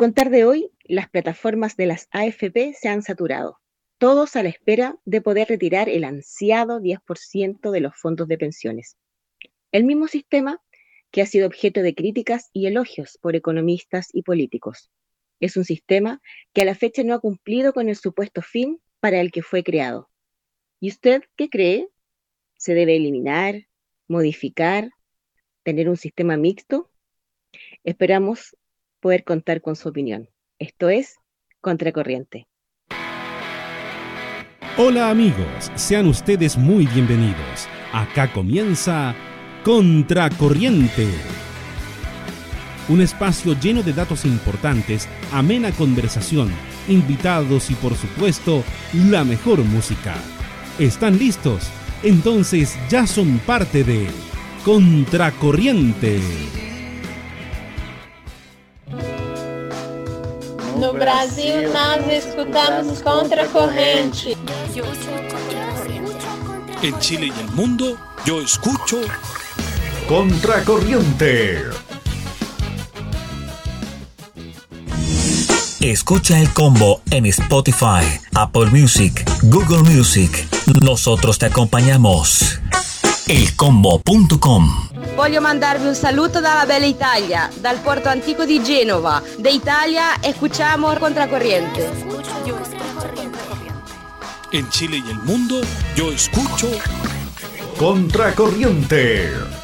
contar de hoy, las plataformas de las AFP se han saturado, todos a la espera de poder retirar el ansiado 10% de los fondos de pensiones. El mismo sistema que ha sido objeto de críticas y elogios por economistas y políticos. Es un sistema que a la fecha no ha cumplido con el supuesto fin para el que fue creado. ¿Y usted qué cree? ¿Se debe eliminar, modificar, tener un sistema mixto? Esperamos poder contar con su opinión. Esto es Contracorriente. Hola amigos, sean ustedes muy bienvenidos. Acá comienza Contracorriente. Un espacio lleno de datos importantes, amena conversación, invitados y por supuesto la mejor música. ¿Están listos? Entonces ya son parte de Contracorriente. No Brasil, nós escutamos Contracorrente. En Chile y el mundo, yo escucho Contracorriente. Escucha el combo en Spotify, Apple Music, Google Music. Nosotros te acompañamos. Elcombo.com Voglio mandarvi un saluto dalla bella Italia, dal porto antico di Genova. De Italia escuchamos Contracorriente. En Chile y el mundo, yo escucho Contracorriente.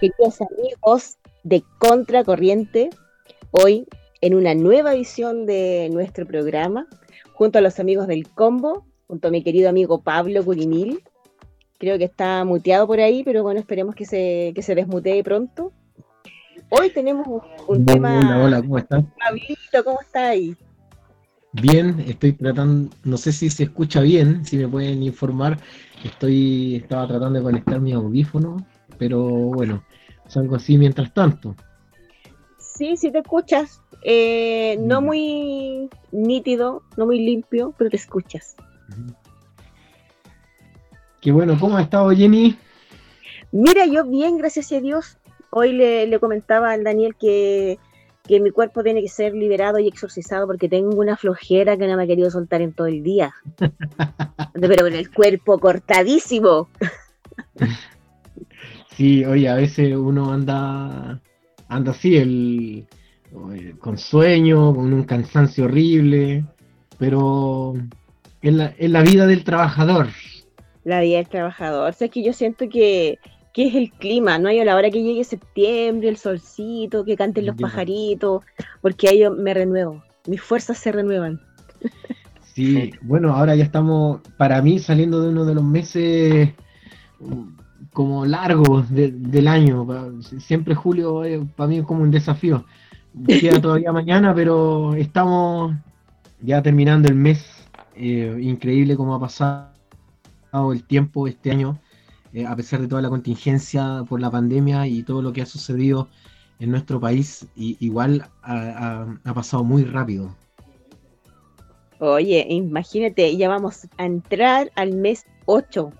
Queridos amigos de Contracorriente. Hoy en una nueva edición de nuestro programa, junto a los amigos del Combo, junto a mi querido amigo Pablo Curinil. Creo que está muteado por ahí, pero bueno, esperemos que se, que se desmutee pronto. Hoy tenemos un, un tema. Hola, hola, ¿cómo estás? Pablito, ¿cómo está ahí? Bien, estoy tratando, no sé si se escucha bien, si me pueden informar. Estoy, estaba tratando de conectar mi audífono, pero bueno, salgo así mientras tanto. Sí, sí te escuchas. Eh, no muy nítido, no muy limpio, pero te escuchas. Qué bueno, ¿cómo ha estado Jenny? Mira, yo bien, gracias a Dios. Hoy le, le comentaba al Daniel que, que mi cuerpo tiene que ser liberado y exorcizado porque tengo una flojera que no me ha querido soltar en todo el día. Pero con el cuerpo cortadísimo. Sí, oye, a veces uno anda, anda así, el, eh, con sueño, con un cansancio horrible, pero es la, es la vida del trabajador. La vida del trabajador. O sea, es que yo siento que, que es el clima, ¿no? Y a la hora que llegue septiembre, el solcito, que canten los pajaritos, porque ahí yo me renuevo. Mis fuerzas se renuevan. Sí, bueno, ahora ya estamos, para mí, saliendo de uno de los meses como largos de- del año. Siempre julio eh, para mí es como un desafío. Queda todavía mañana, pero estamos ya terminando el mes. Eh, increíble cómo ha pasado el tiempo este año, eh, a pesar de toda la contingencia por la pandemia y todo lo que ha sucedido en nuestro país, y, igual ha- ha- ha pasado muy rápido. Oye, imagínate, ya vamos a entrar al mes 8.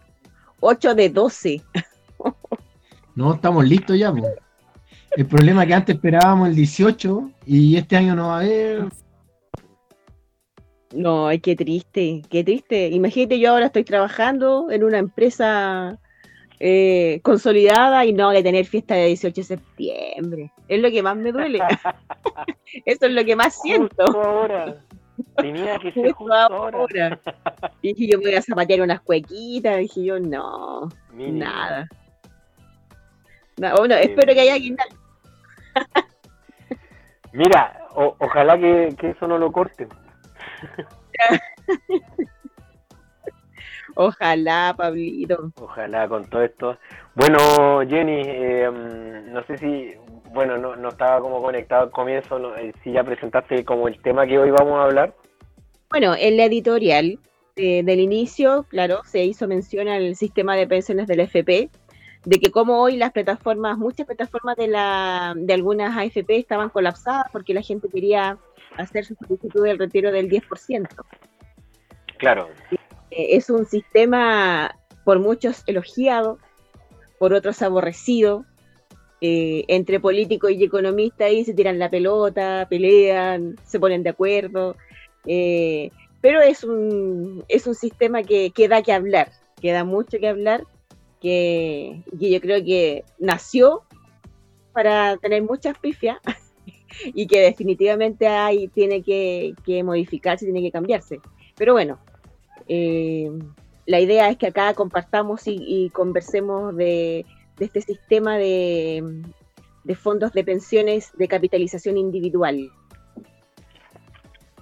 8 de 12. No, estamos listos ya. po. El problema es que antes esperábamos el 18 y este año no va a haber. No, ay, qué triste, qué triste. Imagínate, yo ahora estoy trabajando en una empresa eh, consolidada y no voy a tener fiesta de 18 de septiembre. Es lo que más me duele. Eso es lo que más siento. Justo ahora. Tenía que ser Justo ahora. ahora. Dije yo me voy a zapatear unas cuequitas. Dije yo, no, Mínimo. nada. No, bueno, espero que haya alguien. Mira, o- ojalá que, que eso no lo corten. Ojalá, Pablito. Ojalá con todo esto. Bueno, Jenny, eh, mm, no sé si, bueno, no, no estaba como conectado al comienzo, no, eh, si ya presentaste como el tema que hoy vamos a hablar. Bueno, en la editorial eh, del inicio, claro, se hizo mención al sistema de pensiones del FP, de que como hoy las plataformas, muchas plataformas de, la, de algunas AFP estaban colapsadas porque la gente quería hacer su solicitud del retiro del 10%. Claro. Eh, es un sistema por muchos elogiado, por otros aborrecido. Eh, entre políticos y economistas ahí se tiran la pelota, pelean, se ponen de acuerdo. Eh, pero es un, es un sistema que, que da que hablar, que da mucho que hablar, que, yo creo que nació para tener muchas pifias y que definitivamente hay, tiene que, modificarse, tiene que cambiarse. Pero bueno, eh, la idea es que acá compartamos y, conversemos de, este sistema de, fondos de pensiones de capitalización individual.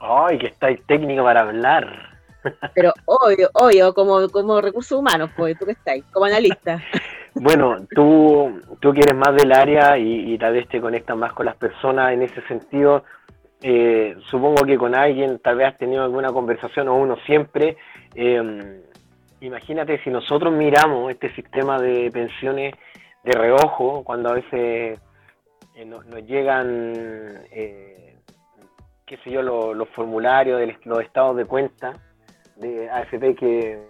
Ay, que estáis técnica para hablar. Pero obvio, obvio, como, como recursos humanos, pues, tú que estáis, como analista. Bueno, tú, tú que eres más del área y, tal vez te conectas más con las personas en ese sentido, eh, supongo que con alguien tal vez has tenido alguna conversación o uno siempre. Eh, imagínate si nosotros miramos este sistema de pensiones de reojo, cuando a veces eh, nos, llegan, qué sé yo, los formularios, de los estados de cuenta, de AFP que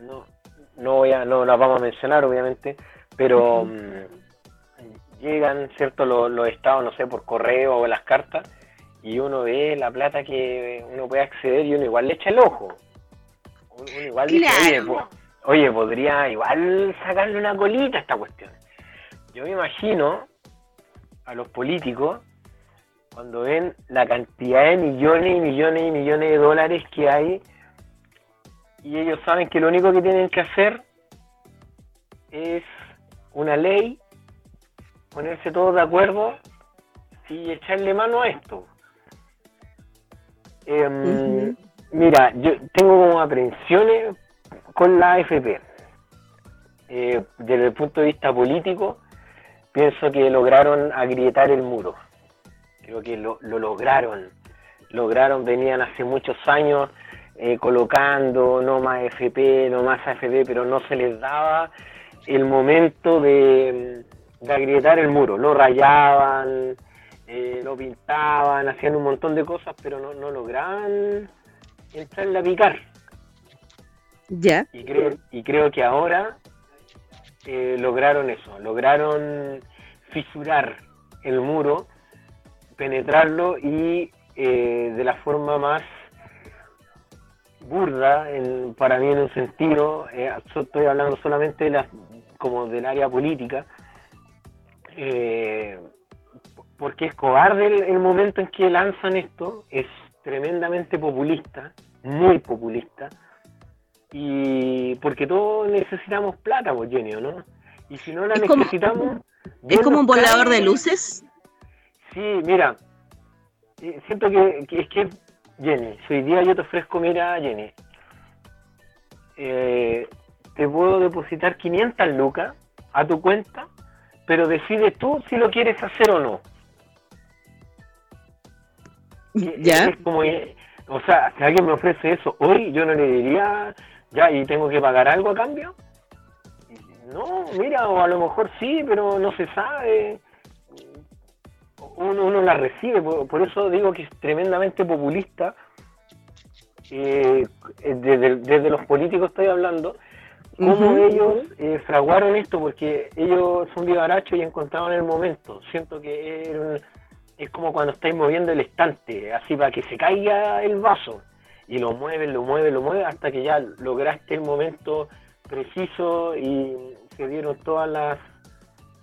no, no, voy a, no las vamos a mencionar obviamente, pero mm, llegan cierto los, estados, no sé, por correo o las cartas, y uno ve la plata que uno puede acceder y uno igual le echa el ojo. Uno, igual dice, oye, podría igual sacarle una colita a esta cuestión. Yo me imagino a los políticos cuando ven la cantidad de millones y millones y millones de dólares que hay y ellos saben que lo único que tienen que hacer es una ley, ponerse todos de acuerdo y echarle mano a esto. Em, mira, yo tengo como aprensiones con la AFP. Eh, desde el punto de vista político, pienso que lograron agrietar el muro. Creo que lo, lo lograron. Lograron, venían hace muchos años eh, colocando no más FP, no más AFP, pero no se les daba el momento de, agrietar el muro. Lo rayaban, eh, lo pintaban, hacían un montón de cosas, pero no, no lograban entrarle a picar. Ya. Y creo, y creo que ahora eh, lograron eso, lograron fisurar el muro, penetrarlo y de la forma más burda para mí en un sentido, eh, estoy hablando solamente de la, como del área política, eh, porque es cobarde el, momento en que lanzan esto, es tremendamente populista, muy populista, y porque todos necesitamos plata, pues genio, ¿no? Y si no la necesitamos... ¿Es como un volador de luces? Sí, mira, eh, siento que, que es que Jenny, si hoy día yo te ofrezco, mira, Jenny, eh, te puedo depositar 500 lucas a tu cuenta, pero decides tú si lo quieres hacer o no. ¿Ya? como, o sea, si alguien me ofrece eso hoy, yo no le diría, ya, y tengo que pagar algo a cambio. No, mira, o a lo mejor sí, pero no se sabe uno, la recibe, por, eso digo que es tremendamente populista, eh, desde, los políticos estoy hablando, cómo ellos eh, fraguaron esto, porque ellos son vivarachos y encontraron el momento. Siento que es como cuando estáis moviendo el estante, así para que se caiga el vaso, y lo mueven, lo mueven, lo mueven, hasta que ya lograste el momento preciso y se dieron todas las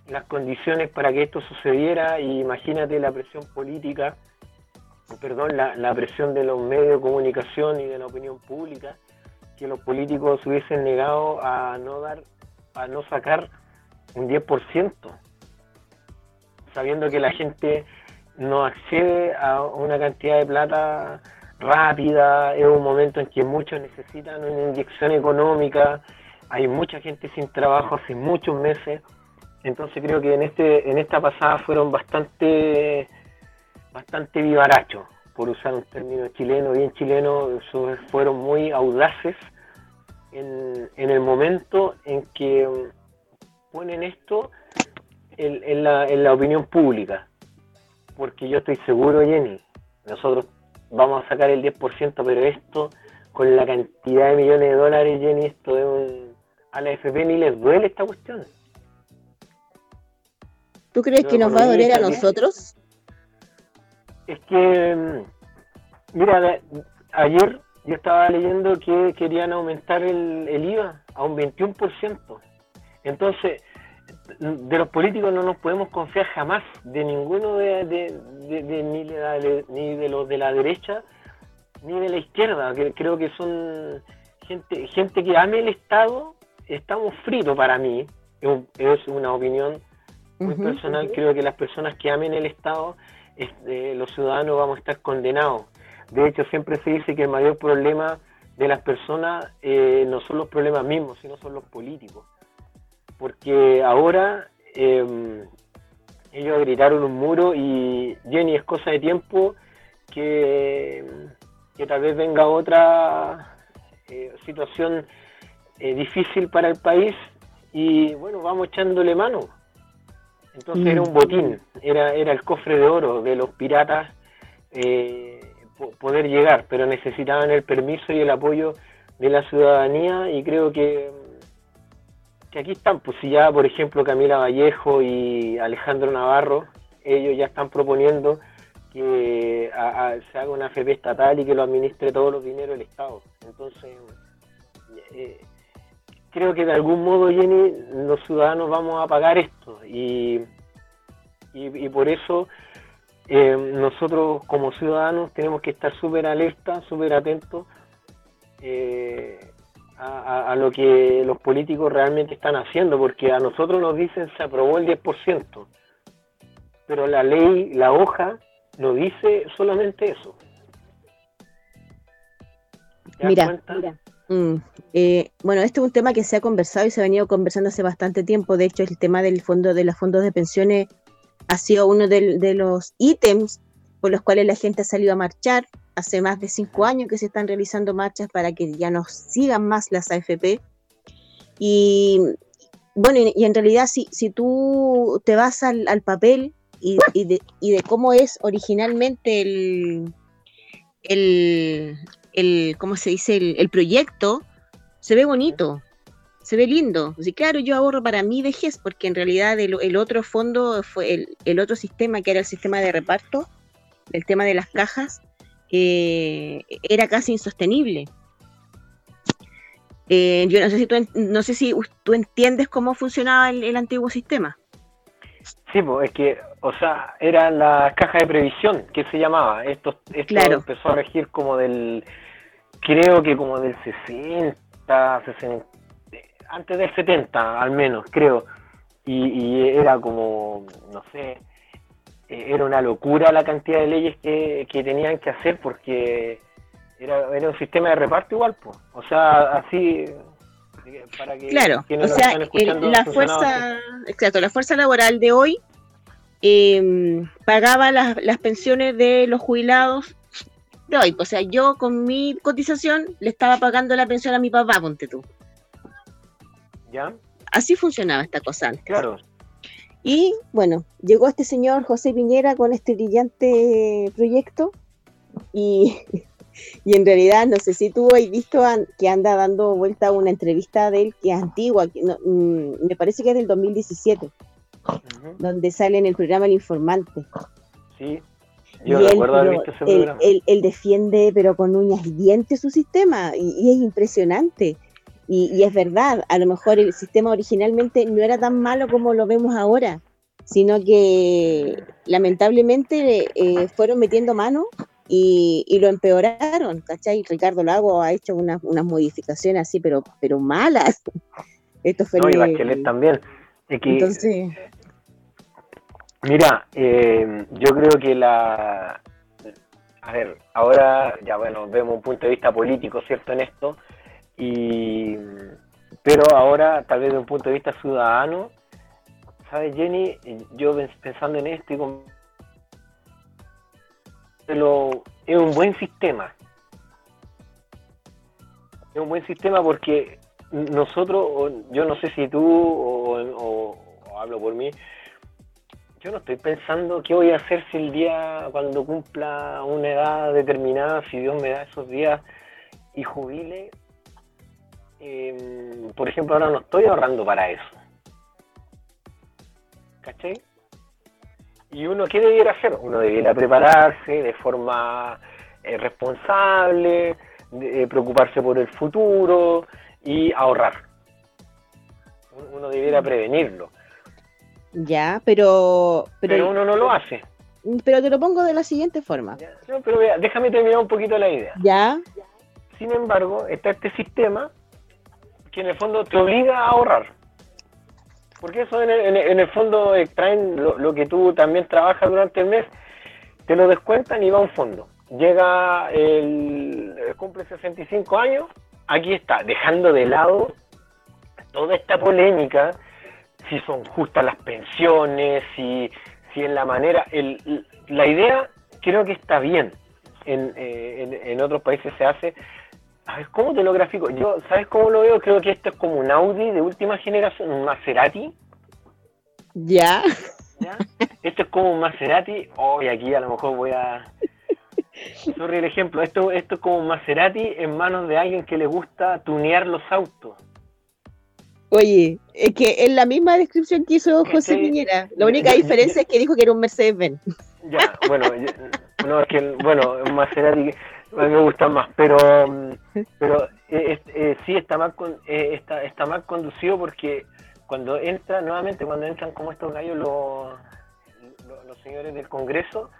las condiciones para que esto sucediera. Y imagínate la presión política, perdón, la, presión de los medios de comunicación y de la opinión pública, que los políticos hubiesen negado a no dar, a no sacar un 10%, sabiendo que la gente no accede a una cantidad de plata rápida, es un momento en que muchos necesitan una inyección económica, hay mucha gente sin trabajo hace muchos meses, entonces creo que en este en esta pasada fueron bastante bastante vivarachos, por usar un término chileno, bien chileno, fueron muy audaces en, el momento en que ponen esto en, la, en la opinión pública. Porque yo estoy seguro, Jenny, nosotros vamos a sacar el 10%, pero esto, con la cantidad de millones de dólares, Jenny, esto es un... A la FP ni les duele esta cuestión. ¿Tú crees que nos va a doler a nosotros? Es que, mira, ayer yo estaba leyendo que querían aumentar el, el IVA a un 21%. Entonces, de los políticos no nos podemos confiar jamás, de ninguno de, ni, de los de la derecha ni de la izquierda, que creo que son gente, gente que ame el Estado, estamos fritos para mí, es una opinión muy personal, creo que las personas que amen el Estado, este, los ciudadanos vamos a estar condenados. De hecho, siempre se dice que el mayor problema de las personas eh, no son los problemas mismos, sino son los políticos porque ahora em, ellos gritaron un muro y Jenny es cosa de tiempo que, que tal vez venga otra eh, situación eh, difícil para el país y bueno, vamos echándole mano. Entonces era un mm. botín, era, era el cofre de oro de los piratas eh, poder llegar, pero necesitaban el permiso y el apoyo de la ciudadanía y creo que aquí están, pues si ya, por ejemplo, Camila Vallejo y Alejandro Navarro, ellos ya están proponiendo que se haga una FP estatal y que lo administre todos los dineros del Estado. Entonces, eh, creo que de algún modo, Jenny, los ciudadanos vamos a pagar esto y, y, por eso eh, nosotros como ciudadanos tenemos que estar súper alerta, súper atentos. Eh, a, lo que los políticos realmente están haciendo, porque a nosotros nos dicen se aprobó el 10%, pero la ley, la hoja, no dice solamente eso. Mira, mm, eh, bueno, este es un tema que se ha conversado y se ha venido conversando hace bastante tiempo. De hecho, el tema del fondo de los fondos de pensiones ha sido uno de, de los ítems por los cuales la gente ha salido a marchar hace más de cinco años que se están realizando marchas para que ya no sigan más las AFP. Y bueno, y, en realidad si, si tú te vas al, papel y, de, cómo es originalmente el, el, ¿cómo se dice? El, proyecto, se ve bonito, se ve lindo. Así, claro, yo ahorro para mi vejez, porque en realidad el, otro fondo fue el, el, otro sistema, que era el sistema de reparto, el tema de las cajas, eh, era casi insostenible. Eh, yo no sé si tú, no sé si tú entiendes cómo funcionaba el, antiguo sistema. Sí, pues es que, o sea, era la caja de previsión que se llamaba. Esto, esto empezó a regir como del, creo que como del 60, 60 antes del 70 al menos, creo. y era como, no sé, era una locura la cantidad de leyes que, tenían que hacer porque era, era, un sistema de reparto igual, pues. O sea, así para que claro, o sea, la fuerza, exacto, la fuerza laboral de hoy em, pagaba las, las pensiones de los jubilados de hoy. O sea, yo con mi cotización le estaba pagando la pensión a mi papá, ponte tú. ¿Ya? Así funcionaba esta cosa Claro, y bueno, llegó este señor José Piñera con este brillante proyecto y, en realidad no sé si tú has visto que anda dando vuelta una entrevista de él que es antigua, que mm, me parece que es del 2017, donde sale en el programa El Informante. Sí, yo recuerdo haber visto ese programa. Él, defiende pero con uñas y dientes su sistema y es impresionante y, es verdad, a lo mejor el sistema originalmente no era tan malo como lo vemos ahora, sino que lamentablemente eh, fueron metiendo mano y, lo empeoraron, ¿cachai? Ricardo Lago ha hecho unas, modificaciones así, pero, pero malas. Esto fue no, y Bachelet también. Entonces... Mira, eh, yo creo que la... A ver, ahora ya bueno, vemos un punto de vista político, ¿cierto? En esto, y, pero ahora, tal vez desde un punto de vista ciudadano, ¿sabes, Jenny? Yo pensando en esto, es un buen sistema. Es un buen sistema porque nosotros, yo no sé si tú o, hablo por mí, yo no estoy pensando qué voy a hacer si el día, cuando cumpla una edad determinada, si Dios me da esos días y jubile. Em, por ejemplo, ahora no estoy ahorrando para eso. ¿Cachai? Y uno, ¿qué debiera hacer? Uno debiera prepararse de forma eh, responsable, de, preocuparse por el futuro y ahorrar. Uno debiera prevenirlo. Ya, pero, pero... uno no lo hace. Pero te lo pongo de la siguiente forma. pero déjame terminar un poquito la idea. Ya. Sin embargo, está este sistema que en el fondo te obliga a ahorrar. Porque eso en el, fondo extraen lo, que tú también trabajas durante el mes, te lo descuentan y va a un fondo. Llega el, cumple 65 años, aquí está, dejando de lado toda esta polémica, si son justas las pensiones, si, si en la manera, el, la idea creo que está bien. En, eh, en, otros países se hace. A ver, ¿cómo te lo grafico? Yo, ¿sabes cómo lo veo? Creo que esto es como un Audi de última generación, un Maserati. Ya. Esto es como un Maserati. Hoy aquí a lo mejor voy a Sorry el ejemplo, esto, esto es como un Maserati en manos de alguien que le gusta tunear los autos. Oye, es que es la misma descripción que hizo José Piñera. La única diferencia es que dijo que era un Mercedes-Benz. Ya, bueno, no, es que, bueno, un Maserati me gusta más, pero, pero eh, eh, sí está mal, eh, está, está mal conducido porque cuando entra, nuevamente, cuando entran como estos gallos los, los señores del Congreso,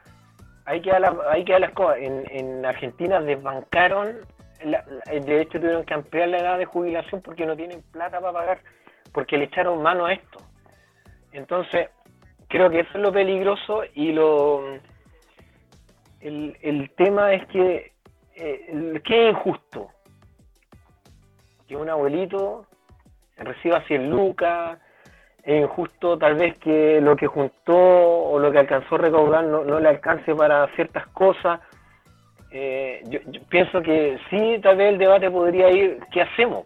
hay que dar la, hay que las cosas. En, Argentina desbancaron, de hecho tuvieron que ampliar la edad de jubilación porque no tienen plata para pagar, porque le echaron mano a esto. Entonces, creo que eso es lo peligroso y lo el, el tema es que eh, es injusto que un abuelito reciba 100 lucas es injusto tal vez que lo que juntó o lo que alcanzó a recaudar no, le alcance para ciertas cosas. Eh, yo, pienso que sí, tal vez el debate podría ir, ¿qué hacemos?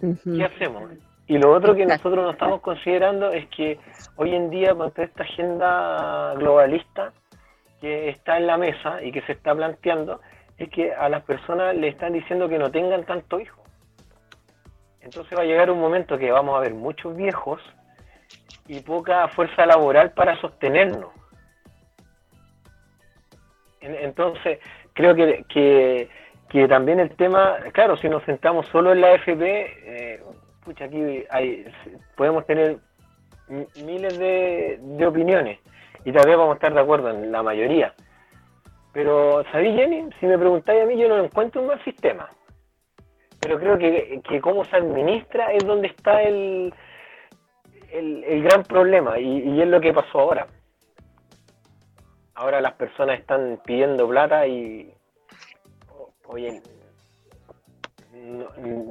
¿Qué hacemos? Y lo otro que nosotros no estamos considerando es que hoy en día con toda esta agenda globalista que está en la mesa y que se está planteando, es que a las personas le están diciendo que no tengan tanto hijos. Entonces va a llegar un momento que vamos a ver muchos viejos y poca fuerza laboral para sostenernos. Entonces, creo que, que, también el tema, claro, si nos sentamos solo en la FP, eh, aquí hay, podemos tener miles de, de opiniones y tal vez vamos a estar de acuerdo en la mayoría. Pero, ¿sabéis, Jenny? Si me preguntáis a mí, yo no encuentro un mal sistema pero creo que, que cómo se administra es donde está el, el, gran problema y, es lo que pasó ahora. Ahora las personas están pidiendo plata y, oye,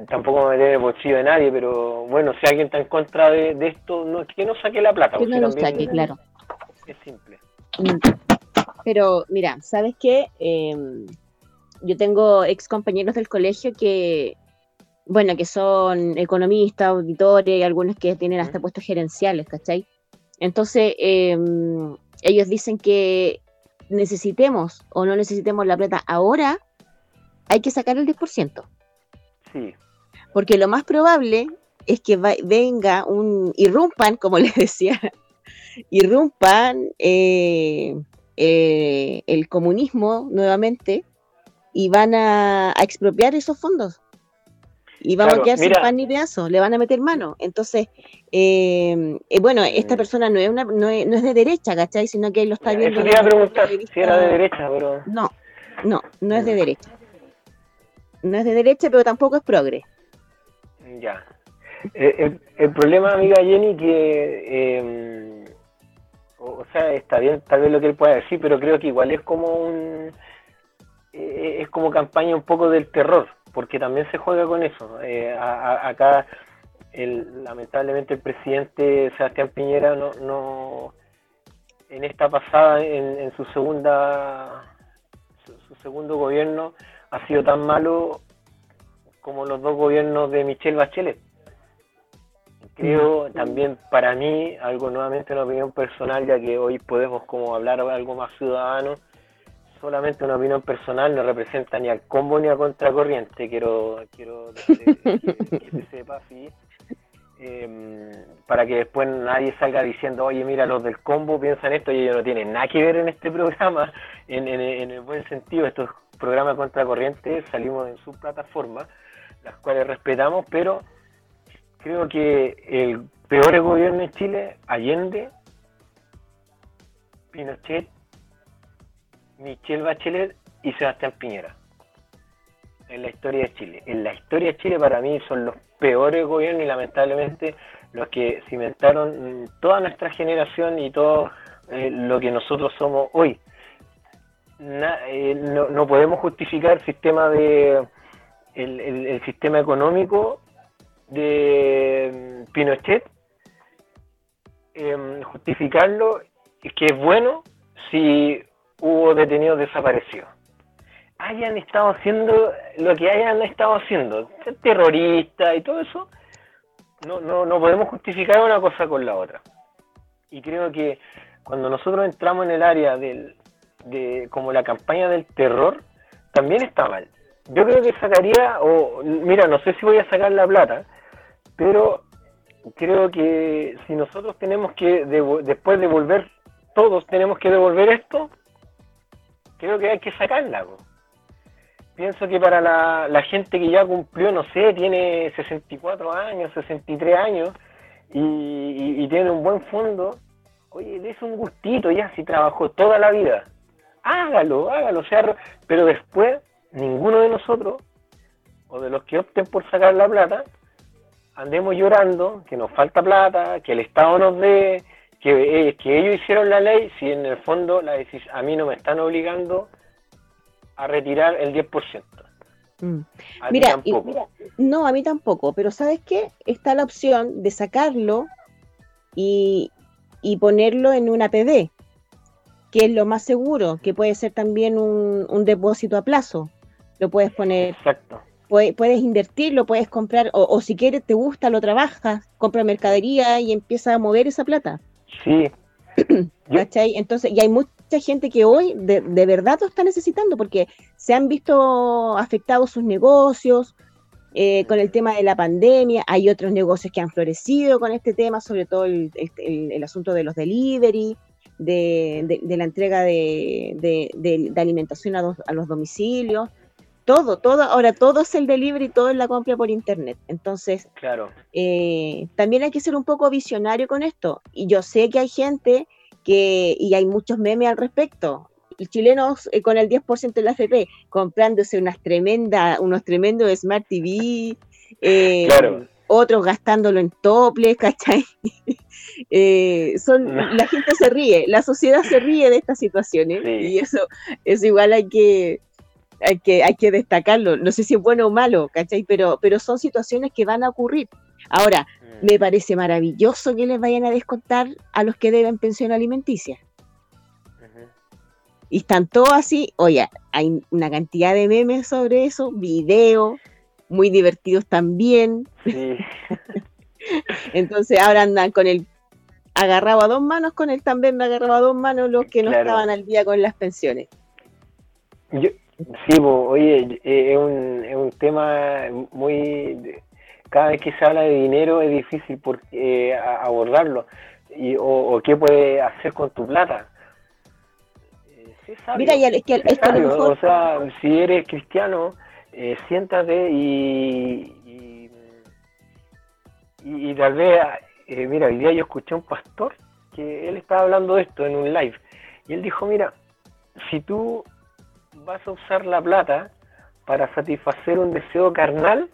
tampoco me meter el bolsillo de nadie, pero bueno, si alguien está en contra de, esto, no, que no saque la plata. Que no lo saque, claro. Es simple. Pero mira, ¿sabes qué? Eh, yo tengo ex compañeros del colegio que bueno, que son economistas, auditores, y algunos que tienen hasta puestos gerenciales, ¿cachai? Entonces, em, ellos dicen que necesitemos o no necesitemos la plata ahora, hay que sacar el 10%. Sí. Porque lo más probable es que venga un, irrumpan, como les decía, irrumpan eh, eh, el comunismo nuevamente y van a expropiar esos fondos y vamos a quedar sin pan ni pedazo, le van a meter mano. Entonces, eh, eh, bueno, esta persona no es, una, no es, no, es, de derecha, ¿cachai? Sino que él lo está viendo. Eso te iba a preguntar si era de derecha, pero. No, no, no es de derecha. No es de derecha, pero tampoco es progre. Ya. Eh, el, problema, amiga Jenny, que. Em, o, sea, está bien tal vez lo que él pueda decir, pero creo que igual es como un. es como campaña un poco del terror porque también se juega con eso. Eh, acá, el, lamentablemente, el presidente Sebastián Piñera no, no en esta pasada, en, su segunda, su, segundo gobierno, ha sido tan malo como los dos gobiernos de Michelle Bachelet. Creo también para mí, algo nuevamente una opinión personal, ya que hoy podemos como hablar algo más ciudadano, solamente una opinión personal no representa ni al combo ni a contracorriente, quiero, quiero que, que se sepa así. Em, para que después nadie salga diciendo, oye, mira, los del combo piensan esto y ellos no tienen nada que ver en este programa, en, el buen sentido, estos programas contracorrientes salimos en su plataforma, las cuales respetamos, pero creo que el peor gobierno en Chile, Allende, Pinochet, Michelle Bachelet y Sebastián Piñera. En la historia de Chile. En la historia de Chile para mí son los peores gobiernos y lamentablemente los que cimentaron toda nuestra generación y todo eh, lo que nosotros somos hoy. Eh, no, podemos justificar el sistema de el, sistema económico de mm, Pinochet eh, justificarlo que es bueno si hubo detenidos desaparecidos hayan estado haciendo lo que hayan estado haciendo, terroristas y todo eso, no, no, no podemos justificar una cosa con la otra. Y creo que cuando nosotros entramos en el área del, de como la campaña del terror, también está mal. Yo creo que sacaría, o mira, no sé si voy a sacar la plata, pero creo que si nosotros tenemos que, después de devolver, todos tenemos que devolver esto, creo que hay que sacarla pienso que para la, gente que ya cumplió, no sé, tiene 64 años, 63 años y, tiene un buen fondo, oye, es un gustito ya si trabajó toda la vida. Hágalo, hágalo, sea, pero después ninguno de nosotros o de los que opten por sacar la plata andemos llorando que nos falta plata, que el Estado nos dé, que, eh, que ellos hicieron la ley, si en el fondo la a mí no me están obligando a retirar el 10%. Mm. Mira, no, a mí tampoco, pero ¿sabes qué? Está la opción de sacarlo y, ponerlo en una PD, que es lo más seguro, que puede ser también un, depósito a plazo. Lo puedes poner. Exacto. Puedes, invertirlo, puedes comprar, o, o si quieres, te gusta, lo trabajas, compra mercadería y empieza a mover esa plata. Sí. ¿Cachai? Entonces, y hay mucha gente que hoy de, verdad lo está necesitando porque se han visto afectados sus negocios eh, con el tema de la pandemia. Hay otros negocios que han florecido con este tema, sobre todo el, asunto de los delivery, de, la entrega de, alimentación a, los domicilios. Todo, todo, ahora todo es el delivery, todo es la compra por internet. Entonces, claro. Eh, también hay que ser un poco visionario con esto. Y yo sé que hay gente que, y hay muchos memes al respecto. Chilenos eh, con el 10% de la FP comprándose unas tremendas, unos tremendos Smart TV, eh, otros gastándolo en toples, ¿cachai? Eh, son, la gente se ríe, la sociedad se ríe de estas situaciones y eso, es igual hay que, hay que, hay que destacarlo. No sé si es bueno o malo, ¿cachai? Pero, pero son situaciones que van a ocurrir. Ahora, mm. me parece maravilloso que les vayan a descontar a los que deben pensión alimenticia. Y están todos así, oye, hay una cantidad de memes sobre eso, videos, muy divertidos también. Entonces ahora andan con el agarrado a dos manos, con el también me agarrado a dos manos los que no estaban al día con las pensiones. Sí, oye, eh, es un, es un tema muy cada vez que se habla de dinero es difícil por, eh, abordarlo. Y, o, qué puede hacer con tu plata. Eh, Mira, ya, es que O sea, si eres cristiano, eh, siéntate y, y, tal vez, mira, hoy día yo escuché a un pastor que él estaba hablando de esto en un live. Y él dijo, mira, si tú vas a usar la plata para satisfacer un deseo carnal,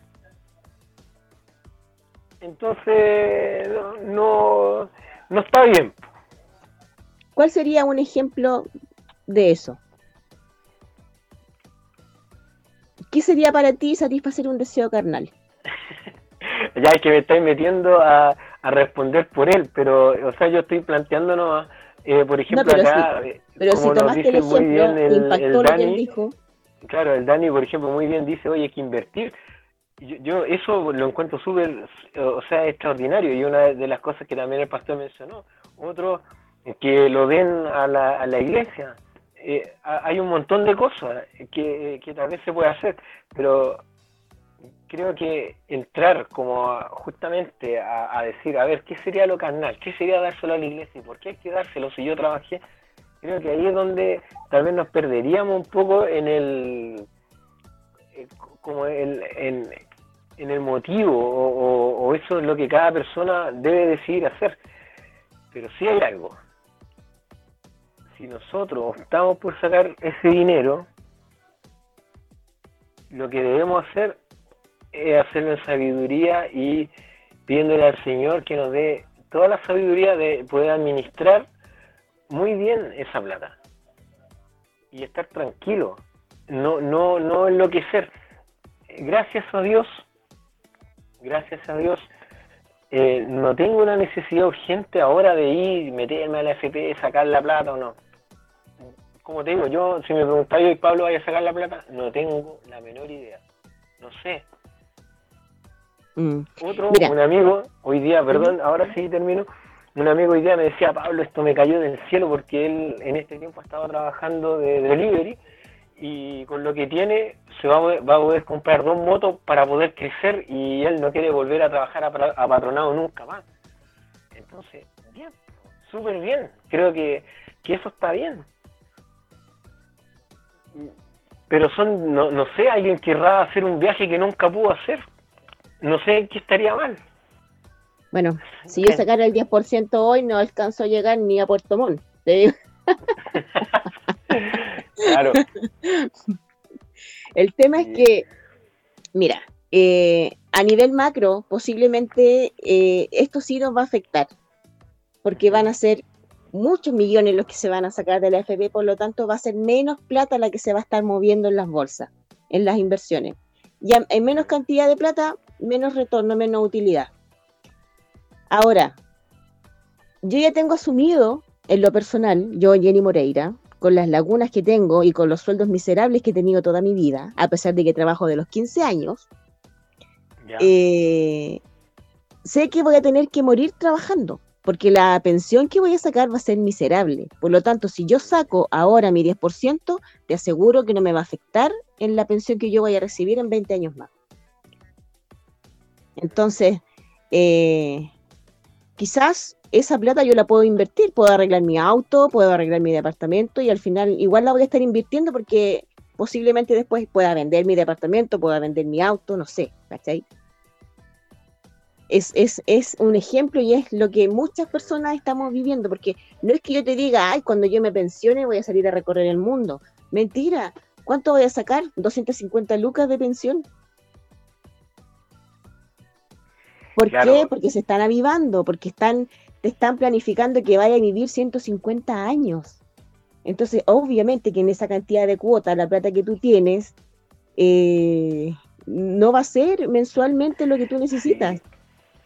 entonces, no, no está bien. ¿Cuál sería un ejemplo de eso? ¿Qué sería para ti satisfacer un deseo carnal? ya es que me estáis metiendo a, responder por él, pero, o sea, yo estoy planteándonos, eh, por ejemplo, acá, pero si tomaste el ejemplo, el, impactó lo que él dijo. Claro, el Dani, por ejemplo, muy bien dice, oye, hay que invertir yo, eso lo encuentro súper, o sea, extraordinario y una de las cosas que también el pastor mencionó. Otro, que lo den a la, a la iglesia. Eh, hay un montón de cosas que, que tal vez se puede hacer, pero creo que entrar como justamente a, decir, a ver, ¿qué sería lo carnal? ¿Qué sería dárselo a la iglesia? ¿Y por qué hay que dárselo si yo trabajé? Creo que ahí es donde tal vez nos perderíamos un poco en el eh, como en, en, el motivo o, eso es lo que cada persona debe decidir hacer. Pero si hay algo. Si nosotros optamos por sacar ese dinero, lo que debemos hacer es hacerlo en sabiduría y pidiéndole al Señor que nos dé toda la sabiduría de poder administrar muy bien esa plata y estar tranquilo, no, no, no enloquecer. Gracias a Dios, gracias a Dios, eh, no tengo una necesidad urgente ahora de ir, meterme a la FP, sacar la plata o no. Como te digo, yo, si me preguntáis hoy, Pablo, ¿vaya a sacar la plata? No tengo la menor idea. No sé. Mm. Otro, un amigo, hoy día, perdón, ahora sí termino, un amigo hoy día me decía, Pablo, esto me cayó del cielo porque él en este tiempo estaba trabajando de delivery y con lo que tiene se va a, poder, va a poder comprar dos motos para poder crecer y él no quiere volver a trabajar a, patronado nunca más. Entonces, bien, súper bien. Creo que, eso está bien. Pero son, no, no sé, alguien querrá hacer un viaje que nunca pudo hacer. No sé qué estaría mal. Bueno, si yo sacara el 10% hoy, no alcanzo a llegar ni a Puerto Montt. claro. El tema es que, mira, eh, a nivel macro, posiblemente eh, esto sí nos va a afectar, porque van a ser muchos millones los que se van a sacar de la FP, por lo tanto va a ser menos plata la que se va a estar moviendo en las bolsas, en las inversiones. Y en menos cantidad de plata, menos retorno, menos utilidad. Ahora, yo ya tengo asumido en lo personal, yo, Jenny Moreira, con las lagunas que tengo y con los sueldos miserables que he tenido toda mi vida, a pesar de que trabajo de los 15 años, eh, sé que voy a tener que morir trabajando, porque la pensión que voy a sacar va a ser miserable. Por lo tanto, si yo saco ahora mi 10%, te aseguro que no me va a afectar en la pensión que yo voy a recibir en 20 años más. Entonces, eh, quizás esa plata yo la puedo invertir, puedo arreglar mi auto, puedo arreglar mi departamento y al final igual la voy a estar invirtiendo porque posiblemente después pueda vender mi departamento, pueda vender mi auto, no sé, ¿cachai? Es, es, es un ejemplo y es lo que muchas personas estamos viviendo, porque no es que yo te diga, ay, cuando yo me pensione voy a salir a recorrer el mundo. Mentira, ¿cuánto voy a sacar? ¿250 lucas de pensión? ¿Por qué? Porque se están avivando, porque están, te están planificando que vaya a vivir 150 años. Entonces, obviamente que en esa cantidad de cuotas, la plata que tú tienes, eh, no va a ser mensualmente lo que tú necesitas.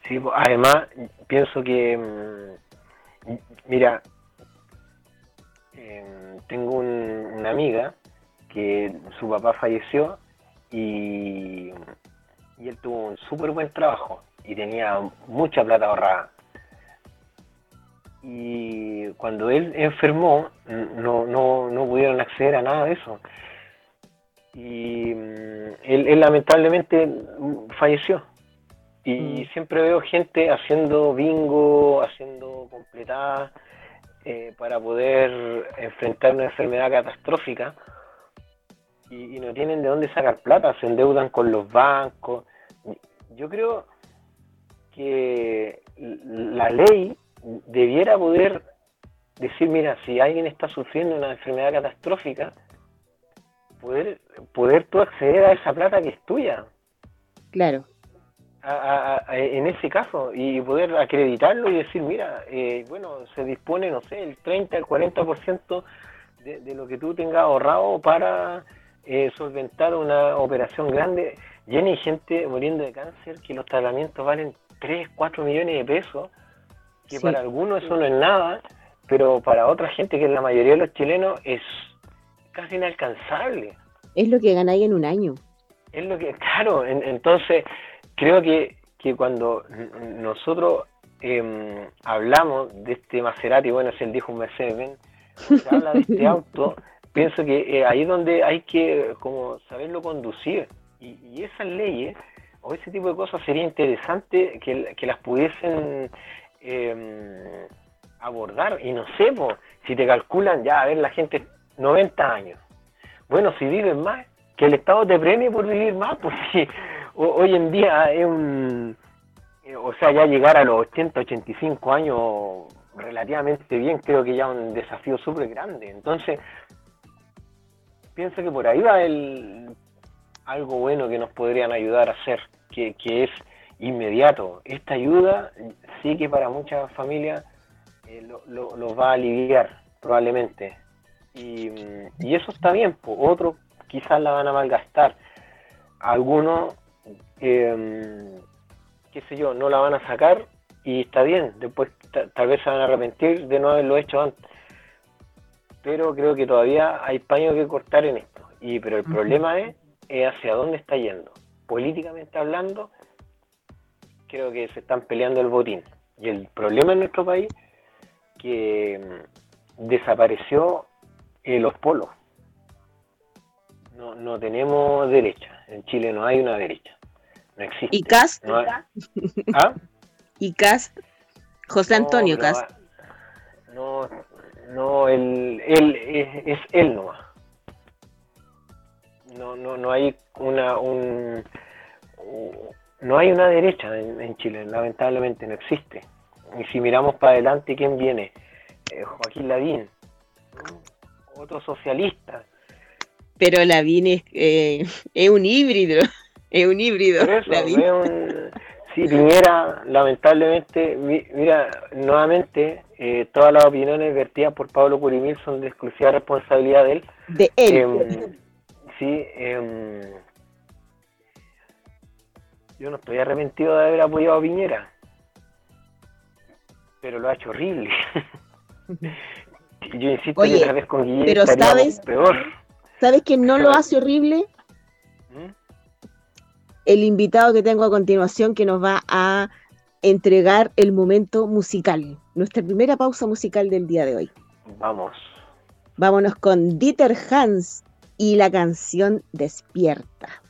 Sí, además, pienso que, mm, mira, em, tengo una amiga que su papá falleció y, y él tuvo un súper buen trabajo y tenía mucha plata ahorrada. Y cuando él enfermó, no, no, no pudieron acceder a nada de eso. Y mm, él, lamentablemente falleció. Y mm. siempre veo gente haciendo bingo, haciendo completadas eh, para poder enfrentar una enfermedad catastrófica y, y, no tienen de dónde sacar plata, se endeudan con los bancos. Yo creo que la ley debiera poder decir, mira, si alguien está sufriendo una enfermedad catastrófica, poder, poder tú acceder a esa plata que es tuya. Claro. en ese caso, y poder acreditarlo y decir, mira, eh, bueno, se dispone, no sé, el 30, el 40% de, de lo que tú tengas ahorrado para eh, solventar una operación grande. Hay gente muriendo de cáncer que los tratamientos valen 3, 4 millones de pesos, que para algunos eso no es nada, pero para otra gente, que es la mayoría de los chilenos, es casi inalcanzable. Es lo que ganáis en un año. Es lo que, claro, entonces creo que, que cuando nosotros em, hablamos de este Maserati, bueno, él dijo un Mercedes, se habla de este auto, pienso que eh, ahí es donde hay que como saberlo conducir. Y, y, esas leyes o ese tipo de cosas sería interesante que, que las pudiesen em, abordar. Y no sé, si te calculan ya, a ver, la gente 90 años. Bueno, si viven más, que el Estado te premie por vivir más, sí, hoy en día es un... Eh, o sea, ya llegar a los 80, 85 años relativamente bien, creo que ya un desafío súper grande. Entonces, pienso que por ahí va el algo bueno que nos podrían ayudar a hacer, que, que es inmediato. Esta ayuda sí que para muchas familias eh, lo, lo, va a aliviar, probablemente. Y, y eso está bien, pues otros quizás la van a malgastar. Algunos, eh, qué sé yo, no la van a sacar y está bien, después tal vez se van a arrepentir de no haberlo hecho antes. Pero creo que todavía hay paño que cortar en esto. Y, pero el problema es, hacia dónde está yendo. Políticamente hablando, creo que se están peleando el botín. Y el problema en nuestro país que mm, desapareció eh, los polos. No, no tenemos derecha. En Chile no hay una derecha. No existe. ¿Y Cast? ¿Ah? ¿Y Cast? José Antonio Cast. No, no, él, él es, es, él nomás. No, no, no hay una, un, no hay una derecha en, Chile, lamentablemente no existe. Y si miramos para adelante, ¿quién viene? Eh, Joaquín Lavín, otro socialista. Pero Lavín es, eh, es un híbrido, es un híbrido. sí, Piñera, lamentablemente, mira, nuevamente, eh, todas las opiniones vertidas por Pablo Curimil son de exclusiva responsabilidad de él. De él. Sí, em, yo no estoy arrepentido de haber apoyado a Piñera, pero lo ha hecho horrible. yo insisto que otra vez con Guillermo pero sabes, peor. ¿Sabes que no lo hace horrible? ¿Mm? El invitado que tengo a continuación que nos va a entregar el momento musical, nuestra primera pausa musical del día de hoy. Vamos. Vámonos con Dieter Hans y la canción Despierta.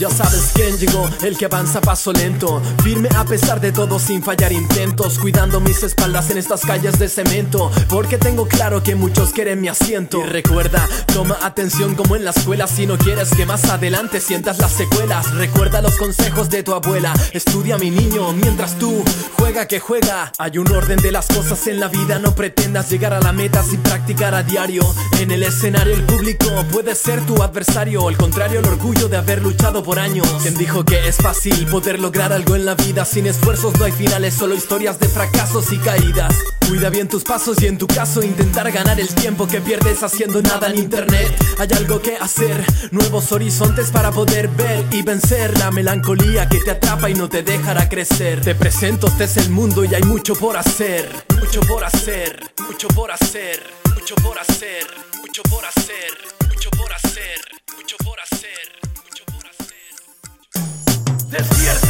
Ya sabes quién llegó, el que avanza paso lento. Firme a pesar de todo sin fallar intentos. Cuidando mis espaldas en estas calles de cemento. Porque tengo claro que muchos quieren mi asiento. Y recuerda, toma atención como en la escuela. Si no quieres que más adelante sientas las secuelas Recuerda los consejos de tu abuela. Estudia mi niño, mientras tú juega que juega. Hay un orden de las cosas en la vida. No pretendas llegar a la meta sin practicar a diario. En el escenario el público puede ser tu adversario. Al contrario el orgullo de haber luchado por años. ¿Quién dijo que es fácil poder lograr algo en la vida? Sin esfuerzos no hay finales, solo historias de fracasos y caídas. Cuida bien tus pasos y en tu caso intentar ganar el tiempo que pierdes haciendo nada en internet. Hay algo que hacer, nuevos horizontes para poder ver y vencer la melancolía que te atrapa y no te dejará crecer. Te presento, este es el mundo y hay mucho por hacer. Mucho por hacer, mucho por hacer, mucho por hacer, mucho por hacer, mucho por hacer, mucho por hacer.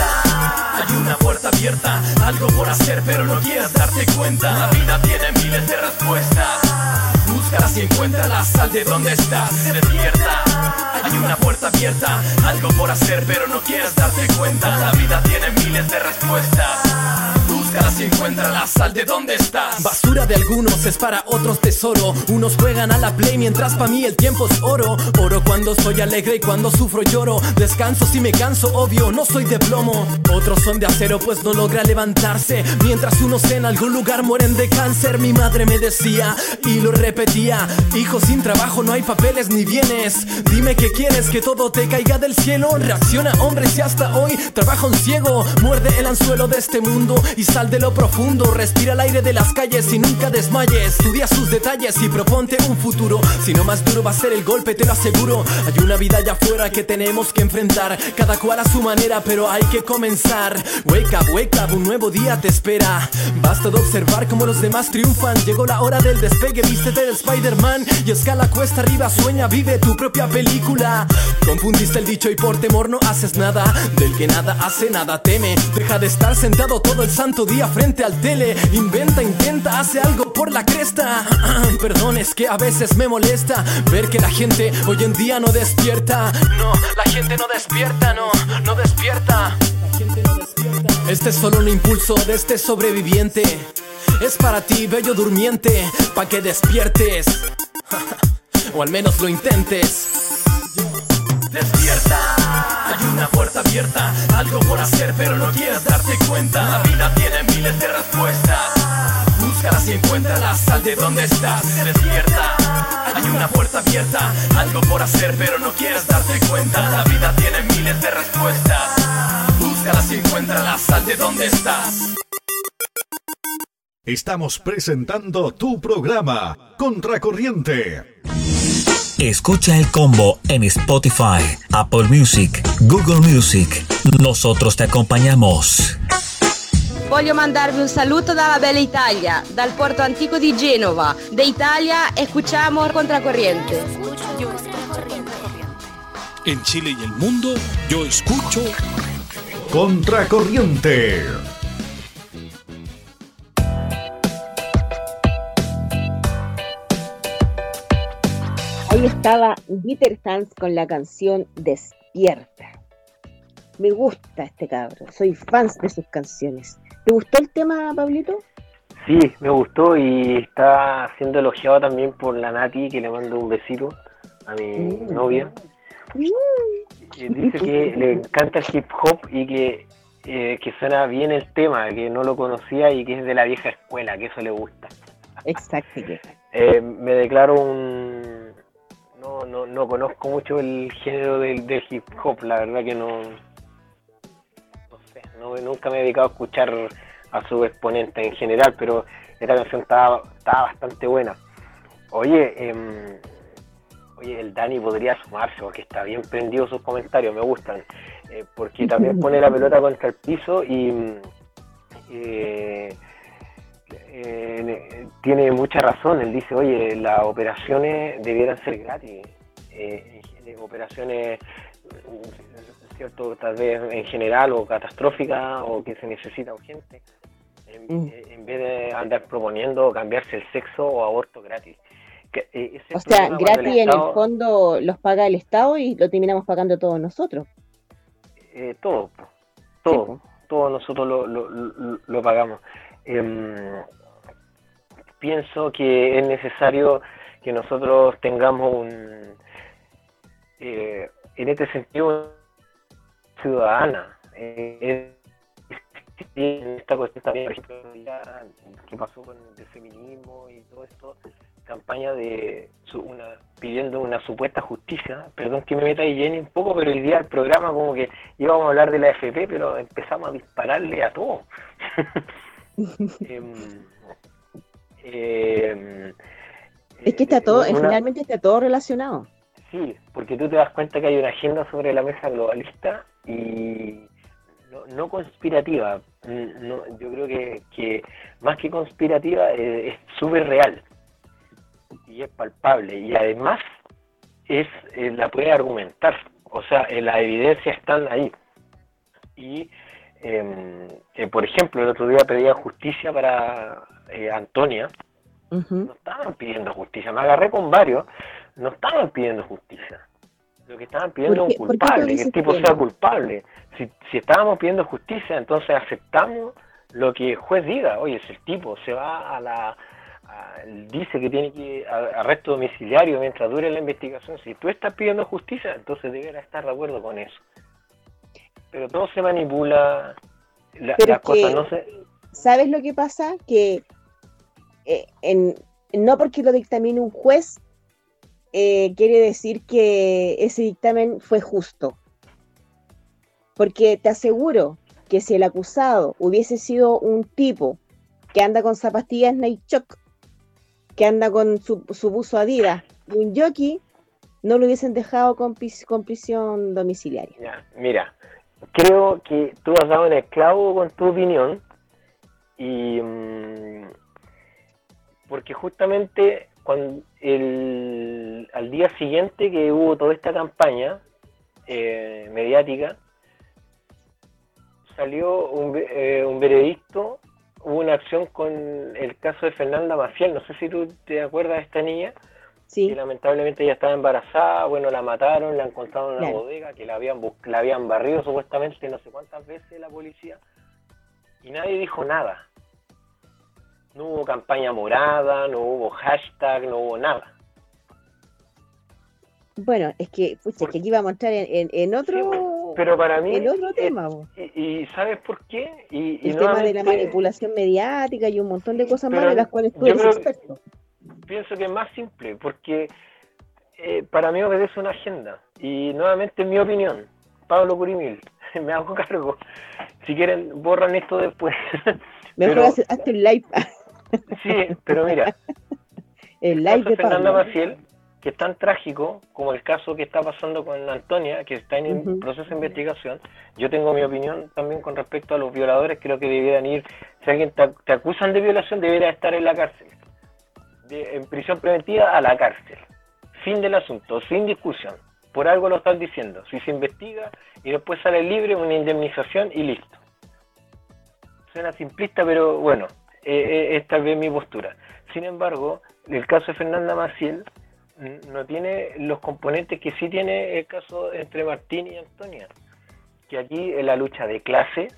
Hay una puerta abierta, algo por hacer pero no quieres darte cuenta. La vida tiene miles de respuestas. Búscalas y encuéntralas, sal de donde estás. Despierta, hay una puerta abierta, algo por hacer pero no quieres darte cuenta. La vida tiene miles de respuestas. Búscalas y encuéntralas, sal de donde estás. Basura de algunos es para otros tesoro. Unos juegan a la play mientras para mí el tiempo es oro. Oro cuando soy alegre y cuando sufro lloro. Descanso si me canso, obvio, no soy de plomo. Otros son de acero pues no logra levantarse. Mientras unos en algún lugar mueren de cáncer. Mi madre me decía y lo repetía. Hijo sin trabajo no hay papeles ni bienes. Dime que quieres que todo te caiga del cielo. Reacciona hombre si hasta hoy trabaja un ciego. Muerde el anzuelo de este mundo y sale Sal de lo profundo, respira el aire de las calles y nunca desmayes. Estudia sus detalles y proponte un futuro. Si no más duro va a ser el golpe, te lo aseguro. Hay una vida allá afuera que tenemos que enfrentar. Cada cual a su manera, pero hay que comenzar. Wake up, wake up, un nuevo día te espera. Basta de observar cómo los demás triunfan. Llegó la hora del despegue, vístete del Spider-Man. Y escala cuesta arriba, sueña, vive tu propia película. Confundiste el dicho y por temor no haces nada. Del que nada hace, nada teme. Deja de estar sentado todo el santo día frente al tele. Inventa, intenta, hace algo por la cresta. Perdón, es que a veces me molesta ver que la gente hoy en día no despierta. No, la gente no despierta, no, no despierta. No despierta. Este es solo un impulso de este sobreviviente. Es para ti, bello durmiente, pa' que despiertes. o al menos lo intentes. Despierta, hay una puerta abierta, algo por hacer pero no quieres darte cuenta. La vida tiene miles de respuestas, búscalas y encuéntralas, sal de donde estás. Despierta, hay una puerta abierta, algo por hacer pero no quieres darte cuenta. La vida tiene miles de respuestas, búscalas y encuéntralas, sal de donde estás. Estamos presentando tu programa, Contracorriente. Escucha el combo en Spotify, Apple Music, Google Music. Nosotros te acompañamos. Voglio mandarvi un saluto dalla bella Italia, dal porto antico di Genova. De Italia escuchamos Contracorriente. En Chile y el mundo, yo escucho Contracorriente. Ahí estaba Dieter Hans con la canción Despierta. Me gusta este cabro, soy fan de sus canciones. ¿Te gustó el tema, Pablito? Sí, me gustó y está siendo elogiado también por la Nati, que le mando un besito a mi Mm. novia. Que dice que le encanta el hip hop y que, eh, que suena bien el tema, que no lo conocía y que es de la vieja escuela, que eso le gusta. Exacto. Eh, me declaro un... No, no, no conozco mucho el género del, hip hop, la verdad que no... Sé, no, nunca me he dedicado a escuchar a su exponente en general, pero esta canción estaba, estaba bastante buena. Oye, em, oye, el Dani podría sumarse porque está bien prendido sus comentarios, me gustan. eh, porque también pone la pelota contra el piso y... eh, eh, tiene mucha razón. Él dice, oye, las operaciones debieran ser gratis. Eh, eh, operaciones, mm, cierto, tal vez en general o catastróficas o que se necesita urgente. En, Mm. eh, en vez de andar proponiendo cambiarse el sexo o aborto gratis. Que, eh, O sea, gratis en el fondo los paga el Estado y lo terminamos pagando todos nosotros. eh, todo, Sí, todo. todos nosotros lo, lo, lo- lo pagamos. Em, pienso que es necesario que nosotros tengamos un, eh, en este sentido, ciudadana. Eh, en esta cuestión también, por ejemplo, ya que pasó con el feminismo y todo esto, campaña de su- una, pidiendo una supuesta justicia. Perdón que me meta ahí Jenny un poco, pero hoy día el programa como que íbamos a hablar de la FP, pero empezamos a dispararle a todo. Em, em, Es que está eh, todo, una- finalmente está todo relacionado. Sí, porque tú te das cuenta que hay una agenda sobre la mesa globalista y no, no conspirativa. No, yo creo que, que más que conspirativa eh, es súper real y es palpable y además es eh, la puede argumentar. O sea, eh, las evidencias están ahí. Y, em, eh, por ejemplo, el otro día pedía justicia para eh, Antonia no estaban pidiendo justicia. Me agarré con varios, no estaban pidiendo justicia. Lo que estaban pidiendo ¿Por es un culpable, que el tipo sea culpable. Si, si estábamos pidiendo justicia, entonces aceptamos lo que el juez diga. Oye, si el tipo se va a la... dice que tiene que ir a- arresto domiciliario mientras dure la investigación. Si tú estás pidiendo justicia, entonces deberás estar de acuerdo con eso. Pero todo se manipula, la- las cosas no se... ¿Sabes lo que pasa? Que eh, en, no porque lo dictamine un juez eh, quiere decir que ese dictamen fue justo. Porque te aseguro que si el acusado hubiese sido un tipo que anda con zapatillas Nike que anda con su, su buzo Adidas y un jockey, no lo hubiesen dejado con, prisión domiciliaria. mira, creo que tú has dado un esclavo con tu opinión y mm, porque justamente cuando el, al día siguiente que hubo toda esta campaña eh, mediática salió un, eh, un veredicto hubo una acción con el caso de Fernanda Maciel no sé si tú te acuerdas de esta niña Sí. lamentablemente ella estaba embarazada, bueno, la mataron, la encontraron en la bodega, que la habían, la habían barrido supuestamente no sé cuántas veces la policía, y nadie dijo nada. No hubo campaña morada, no hubo hashtag, no hubo nada. Bueno, es que, pucha, que aquí vamos a entrar en, otro, pero para mí, en otro tema. y, ¿sabes por qué? Y, el tema de la manipulación mediática y un montón de cosas más de las cuales tú eres experto pienso que es más simple, porque eh, para mí obedece una agenda. Y nuevamente, en mi opinión, Pablo Curimil, me hago cargo. Si quieren, borran esto después. Mejor hazte un live. sí, pero mira, el live de Fernanda Maciel, que es tan trágico como el caso que está pasando con Antonia, que está en proceso de investigación. Yo tengo mi opinión también con respecto a los violadores, creo que debieran ir, si alguien te, te acusan de violación, debería estar en la cárcel en prisión preventiva a la cárcel. Fin del asunto, sin discusión. Por algo lo están diciendo. Si se investiga y después sale libre, una indemnización y listo. Suena simplista, pero bueno, eh, eh, es tal vez mi postura. Sin embargo, el caso de Fernanda Maciel no tiene los componentes que sí tiene el caso entre Martín y Antonia. Que aquí en la lucha de clase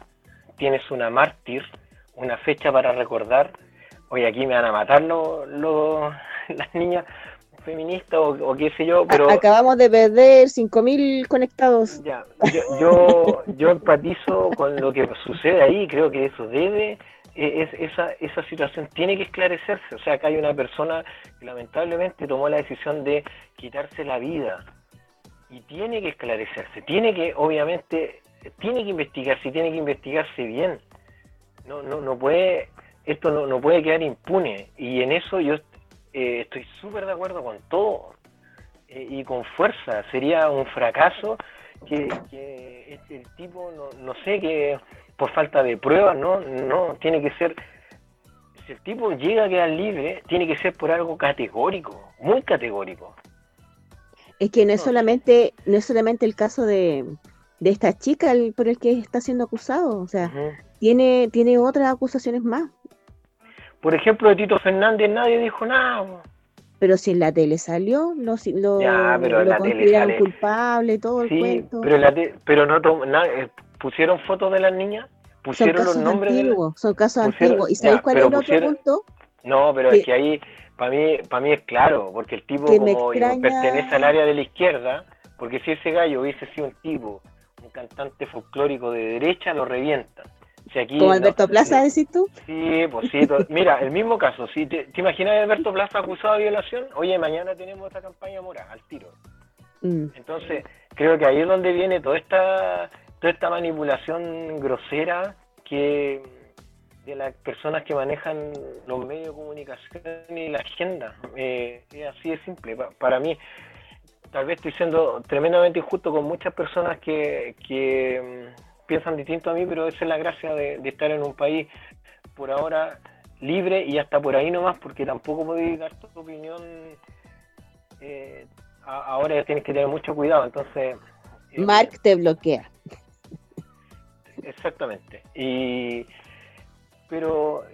tienes una mártir, una fecha para recordar oye, aquí me van a matar los, las niñas feministas o, qué sé yo, pero... Acabamos de perder 5.000 conectados. Ya, yo, yo, empatizo con lo que sucede ahí, creo que eso debe, es, esa, esa situación tiene que esclarecerse, o sea, acá hay una persona que lamentablemente tomó la decisión de quitarse la vida y tiene que esclarecerse, tiene que, obviamente, tiene que investigarse y tiene que investigarse bien. No, no, no puede esto no, no puede quedar impune. Y en eso yo eh, estoy súper de acuerdo con todo eh, y con fuerza. Sería un fracaso que, que este, el tipo, no, no sé, que por falta de pruebas, no, no, tiene que ser. Si el tipo llega a quedar libre, tiene que ser por algo categórico, muy categórico. Es que no es solamente, no es solamente el caso de, de esta chica por el que está siendo acusado, o sea, tiene, tiene otras acusaciones más. Por ejemplo, de Tito Fernández nadie dijo nada. Pero si en la tele salió, lo, lo, ya, pero lo consideraron culpable, todo el cuento. Pero, la pero no eh, pusieron fotos de las niñas, pusieron los nombres antiguos, Son casos antiguos. ¿Y sabéis cuál es el otro punto? No, pero es que ahí, para mí, para mí es claro, porque el tipo como pertenece al área de la izquierda, porque si ese gallo hubiese sido un tipo, un cantante folclórico de derecha, lo revientan. Como Alberto Plaza, decís tú. Sí, pues sí. Mira, el mismo caso. Si te, imaginas a Alberto Plaza acusado de violación, oye, mañana tenemos esta campaña moral, al tiro. Mm. Entonces, creo que ahí es donde viene toda esta, toda esta manipulación grosera que de las personas que manejan los medios de comunicación y la agenda. Eh, es así de simple. para mí, tal vez estoy siendo tremendamente injusto con muchas personas que, que piensan distinto a mí, pero esa es la gracia de, estar en un país por ahora libre y hasta por ahí nomás, porque tampoco podéis dar tu opinión. Eh, ahora tienes que tener mucho cuidado, entonces. Eh, Mark te bloquea. Exactamente. Y, pero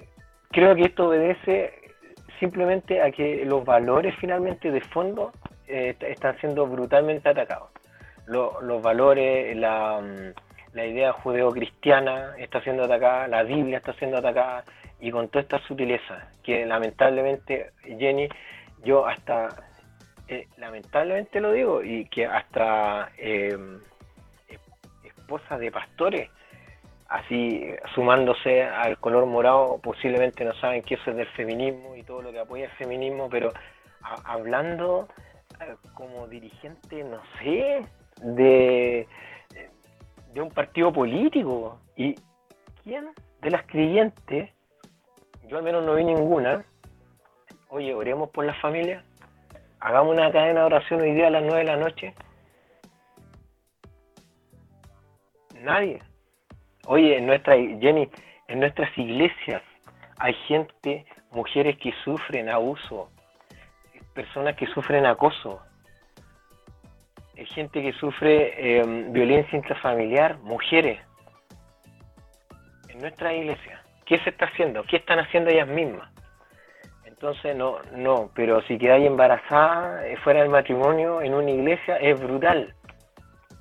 creo que esto obedece simplemente a que los valores finalmente de fondo eh, están siendo brutalmente atacados. los valores, la mm, la idea judeo-cristiana está siendo atacada, la Biblia está siendo atacada, y con toda esta sutileza, que lamentablemente, Jenny, yo hasta, eh, lamentablemente lo digo, y que hasta em, esposas de pastores, así sumándose al color morado, posiblemente no saben qué eso es del feminismo y todo lo que apoya el feminismo, pero hablando eh, como dirigente, no sé, de de un partido político. Y, quién de las creyentes, yo al menos no vi ninguna, oye, oremos por las familias, hagamos una cadena de oración hoy día a las 9 de la noche. Nadie. Oye, en nuestra, Jenny, en nuestras iglesias hay gente, mujeres que sufren abuso, personas que sufren acoso, gente que sufre em, violencia intrafamiliar, mujeres, en nuestra iglesia. ¿Qué se está haciendo? ¿Qué están haciendo ellas mismas? Entonces, no, no, pero si quedáis embarazada eh, fuera del matrimonio en una iglesia es brutal.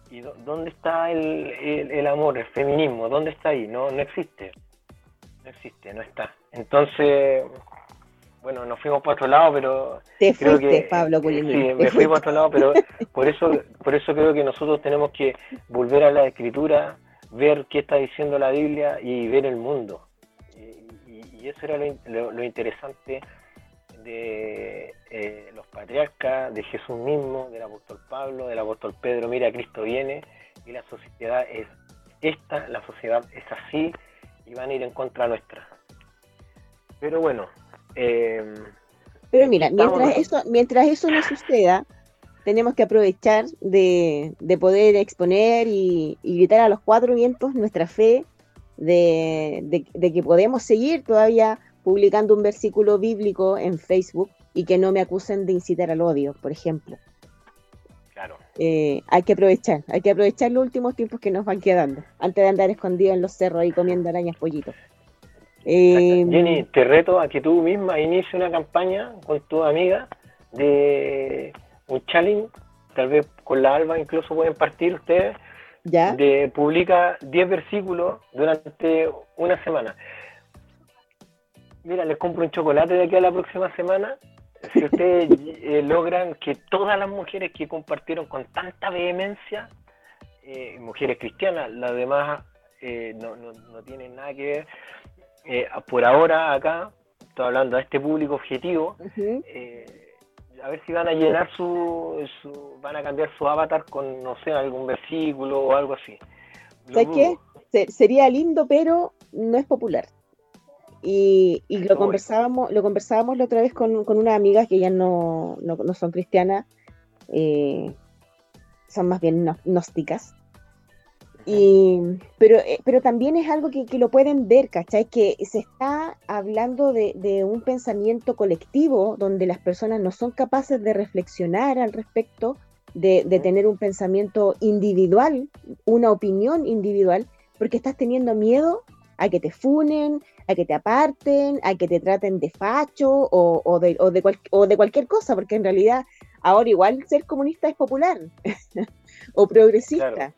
¿Y dónde está el, el, amor, el feminismo? ¿Dónde está ahí? No, no existe. No existe, no está. Entonces, bueno, nos fuimos para otro lado, pero... Te creo que, Pablo Sí, me fui para otro lado, pero por eso, por eso creo que nosotros tenemos que volver a la escritura, ver qué está diciendo la Biblia y ver el mundo. Y, eso era lo, interesante de eh, los patriarcas, de Jesús mismo, del apóstol Pablo, del apóstol Pedro, mira, Cristo viene y la sociedad es esta, la sociedad es así y van a ir en contra nuestra. Pero bueno, eh, Pero mira, mientras eso, mientras eso no suceda, tenemos que aprovechar de, poder exponer y, gritar a los cuatro vientos nuestra fe de, que podemos seguir todavía publicando un versículo bíblico en Facebook y que no me acusen de incitar al odio, por ejemplo. Claro. Eh, hay que aprovechar, hay que aprovechar los últimos tiempos que nos van quedando, antes de andar escondidos en los cerros y comiendo arañas pollitos. Eh, Jenny, te reto a que tú misma inicies una campaña con tu amiga de un challenge, tal vez con la Alba incluso pueden partir ustedes, ¿Ya? de publica 10 versículos durante una semana. Mira, les compro un chocolate de aquí a la próxima semana. Si ustedes eh, logran que todas las mujeres que compartieron con tanta vehemencia, eh, mujeres cristianas, las demás no, no, no tienen nada que ver, eh, por ahora acá, estoy hablando a este público objetivo, eh, a ver si van a llenar su, van a cambiar su avatar con, no sé, algún versículo o algo así. ¿Sabes qué? sería lindo, pero no es popular. Y, lo conversábamos, lo conversábamos la otra vez con, con unas amigas que ya no, no, son cristianas, eh, son más bien gnósticas. Y, pero, eh, pero también es algo que, lo pueden ver, ¿cachai? Que se está hablando de, un pensamiento colectivo donde las personas no son capaces de reflexionar al respecto, de, tener un pensamiento individual, una opinión individual, porque estás teniendo miedo a que te funen, a que te aparten, a que te traten de facho o, de, o, de, o de cualquier cosa, porque en realidad ahora igual ser comunista es popular o progresista.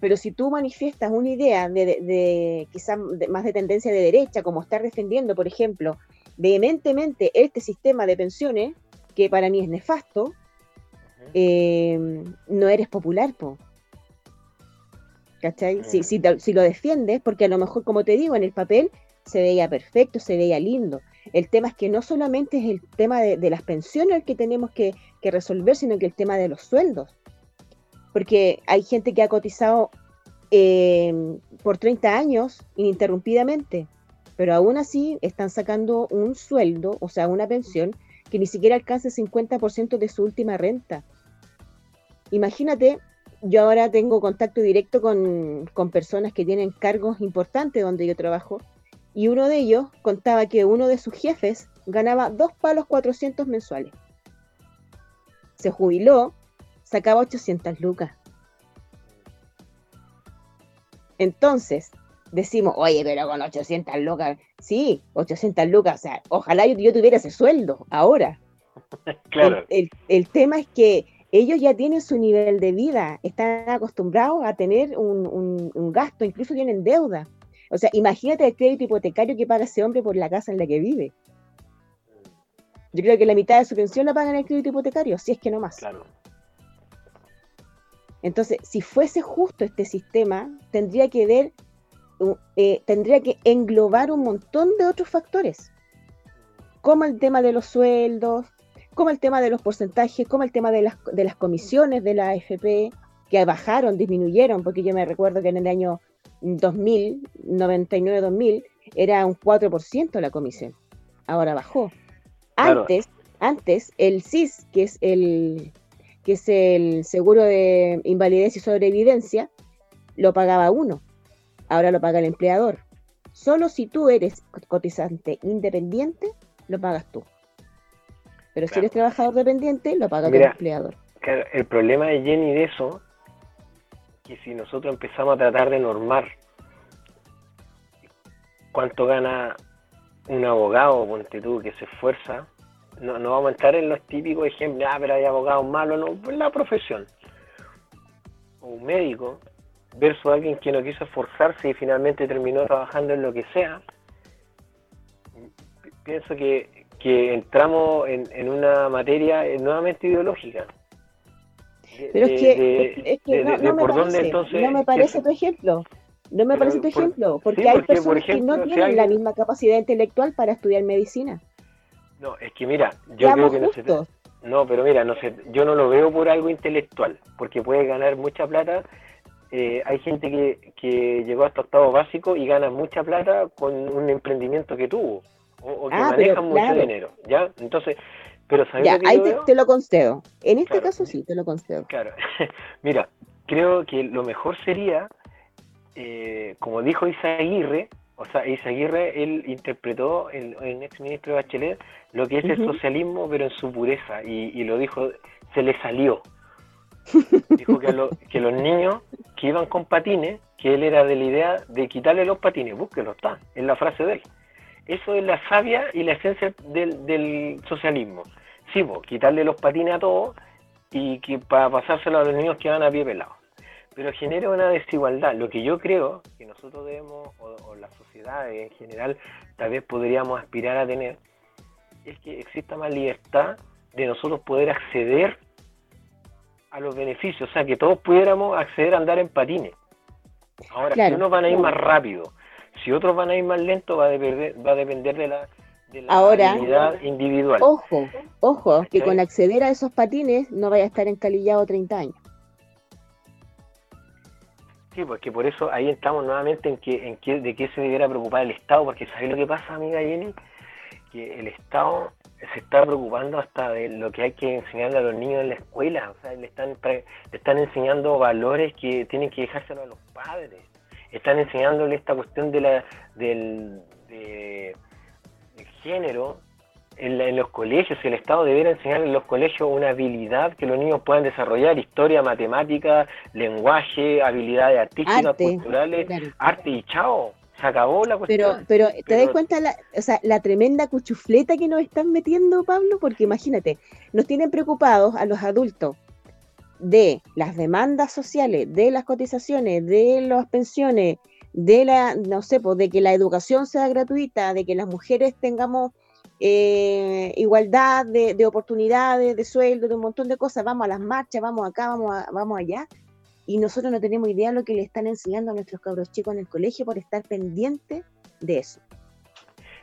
Pero si tú manifiestas una idea de, de, quizás más de tendencia de derecha, como estar defendiendo, por ejemplo, vehementemente este sistema de pensiones, que para mí es nefasto, eh, no eres popular, po. ¿Cachai? Si, si, si, lo defiendes, porque a lo mejor, como te digo, en el papel se veía perfecto, se veía lindo. El tema es que no solamente es el tema de, las pensiones el que tenemos que, que, resolver, sino que el tema de los sueldos porque hay gente que ha cotizado em, por 30 años ininterrumpidamente, pero aún así están sacando un sueldo, o sea, una pensión, que ni siquiera alcanza el 50% de su última renta. Imagínate, yo ahora tengo contacto directo con, con personas que tienen cargos importantes donde yo trabajo, y uno de ellos contaba que uno de sus jefes ganaba dos palos 400 mensuales. Se jubiló sacaba 800 lucas. Entonces, decimos, oye, pero con 800 lucas, sí, 800 lucas, o sea, ojalá yo, tuviera ese sueldo ahora. claro. El, tema es que ellos ya tienen su nivel de vida, están acostumbrados a tener un, un gasto, incluso tienen deuda. O sea, imagínate el crédito hipotecario que paga ese hombre por la casa en la que vive. Yo creo que la mitad de su pensión la pagan el crédito hipotecario, si es que no más. Claro. Entonces, si fuese justo este sistema, tendría que ver, eh, tendría que englobar un montón de otros factores, como el tema de los sueldos, como el tema de los porcentajes, como el tema de las, de las comisiones de la AFP, que bajaron, disminuyeron, porque yo me recuerdo que en el año 2000, 99-2000, era un 4% la comisión. Ahora bajó. Antes, antes el CIS, que es el, que es el seguro de invalidez y sobrevivencia, lo pagaba uno. Ahora lo paga el empleador. Solo si tú eres cotizante independiente, lo pagas tú. Pero si eres trabajador dependiente, lo paga tu empleador. el problema de Jenny de eso, que si nosotros empezamos a tratar de normar cuánto gana un abogado, ponte tú, que se esfuerza, no, no vamos a entrar en los típicos ejemplos, ah, pero hay abogados malos, no, la profesión. O un médico versus alguien que no quiso esforzarse y finalmente terminó trabajando en lo que sea. Pienso que, que entramos en, en una materia nuevamente ideológica. Pero es que, no, me parece, no me parece tu ejemplo. No me parece tu ejemplo, porque hay personas que no tienen la misma capacidad intelectual para estudiar medicina. No, es que mira, yo creo que no se, no, pero mira, no sé, yo no lo veo por algo intelectual, porque puede ganar mucha plata. Eh, hay gente que, que llegó hasta octavo básico y gana mucha plata con un emprendimiento que tuvo, o, que ah, maneja mucho dinero, ¿ya? Entonces, pero ¿sabes ya, ahí te, lo concedo. En este caso sí, te lo concedo. Claro, mira, creo que lo mejor sería eh, como dijo Isaguirre, o sea, Isaguirre, él interpretó en, en ex ministro de Bachelet lo que es el socialismo, pero en su pureza, y, lo dijo, se le salió. dijo que, que los niños que iban con patines, que él era de la idea de quitarle los patines, búsquelo, está, en la frase de él. Eso es la sabia y la esencia del, socialismo. Sí, quitarle los patines a todos y que para pasárselo a los niños que van a pie pelado pero genera una desigualdad. Lo que yo creo que nosotros debemos, o, la sociedad en general, tal vez podríamos aspirar a tener, es que exista más libertad de nosotros poder acceder a los beneficios, o sea, que todos pudiéramos acceder a andar en patines. Ahora, si unos van a ir más rápido, si otros van a ir más lento, va a depender, va a depender de la, de la individual. Ojo, ojo, que con acceder a esos patines no vaya a estar encalillado 30 años. Sí, porque por eso ahí estamos nuevamente en que, en que de qué se debiera preocupar el Estado, porque ¿sabes lo que pasa, amiga Jenny? Que el Estado se está preocupando hasta de lo que hay que enseñarle a los niños en la escuela, o sea, le están, le están enseñando valores que tienen que dejárselo a los padres, están enseñándole esta cuestión de la, del, de, del género, en, los colegios, el Estado debiera enseñar en los colegios una habilidad que los niños puedan desarrollar, historia, matemática, lenguaje, habilidades artísticas, culturales, arte y chao. Se acabó la cuestión. Pero, pero te das cuenta la, o sea, la tremenda cuchufleta que nos están metiendo, Pablo, porque imagínate, nos tienen preocupados a los adultos de las demandas sociales, de las cotizaciones, de las pensiones, de la, no sé, pues, de que la educación sea gratuita, de que las mujeres tengamos eh, igualdad de, oportunidades, de sueldo, de un montón de cosas. Vamos a las marchas, vamos acá, vamos, vamos allá. Y nosotros no tenemos idea de lo que le están enseñando a nuestros cabros chicos en el colegio por estar pendientes de eso.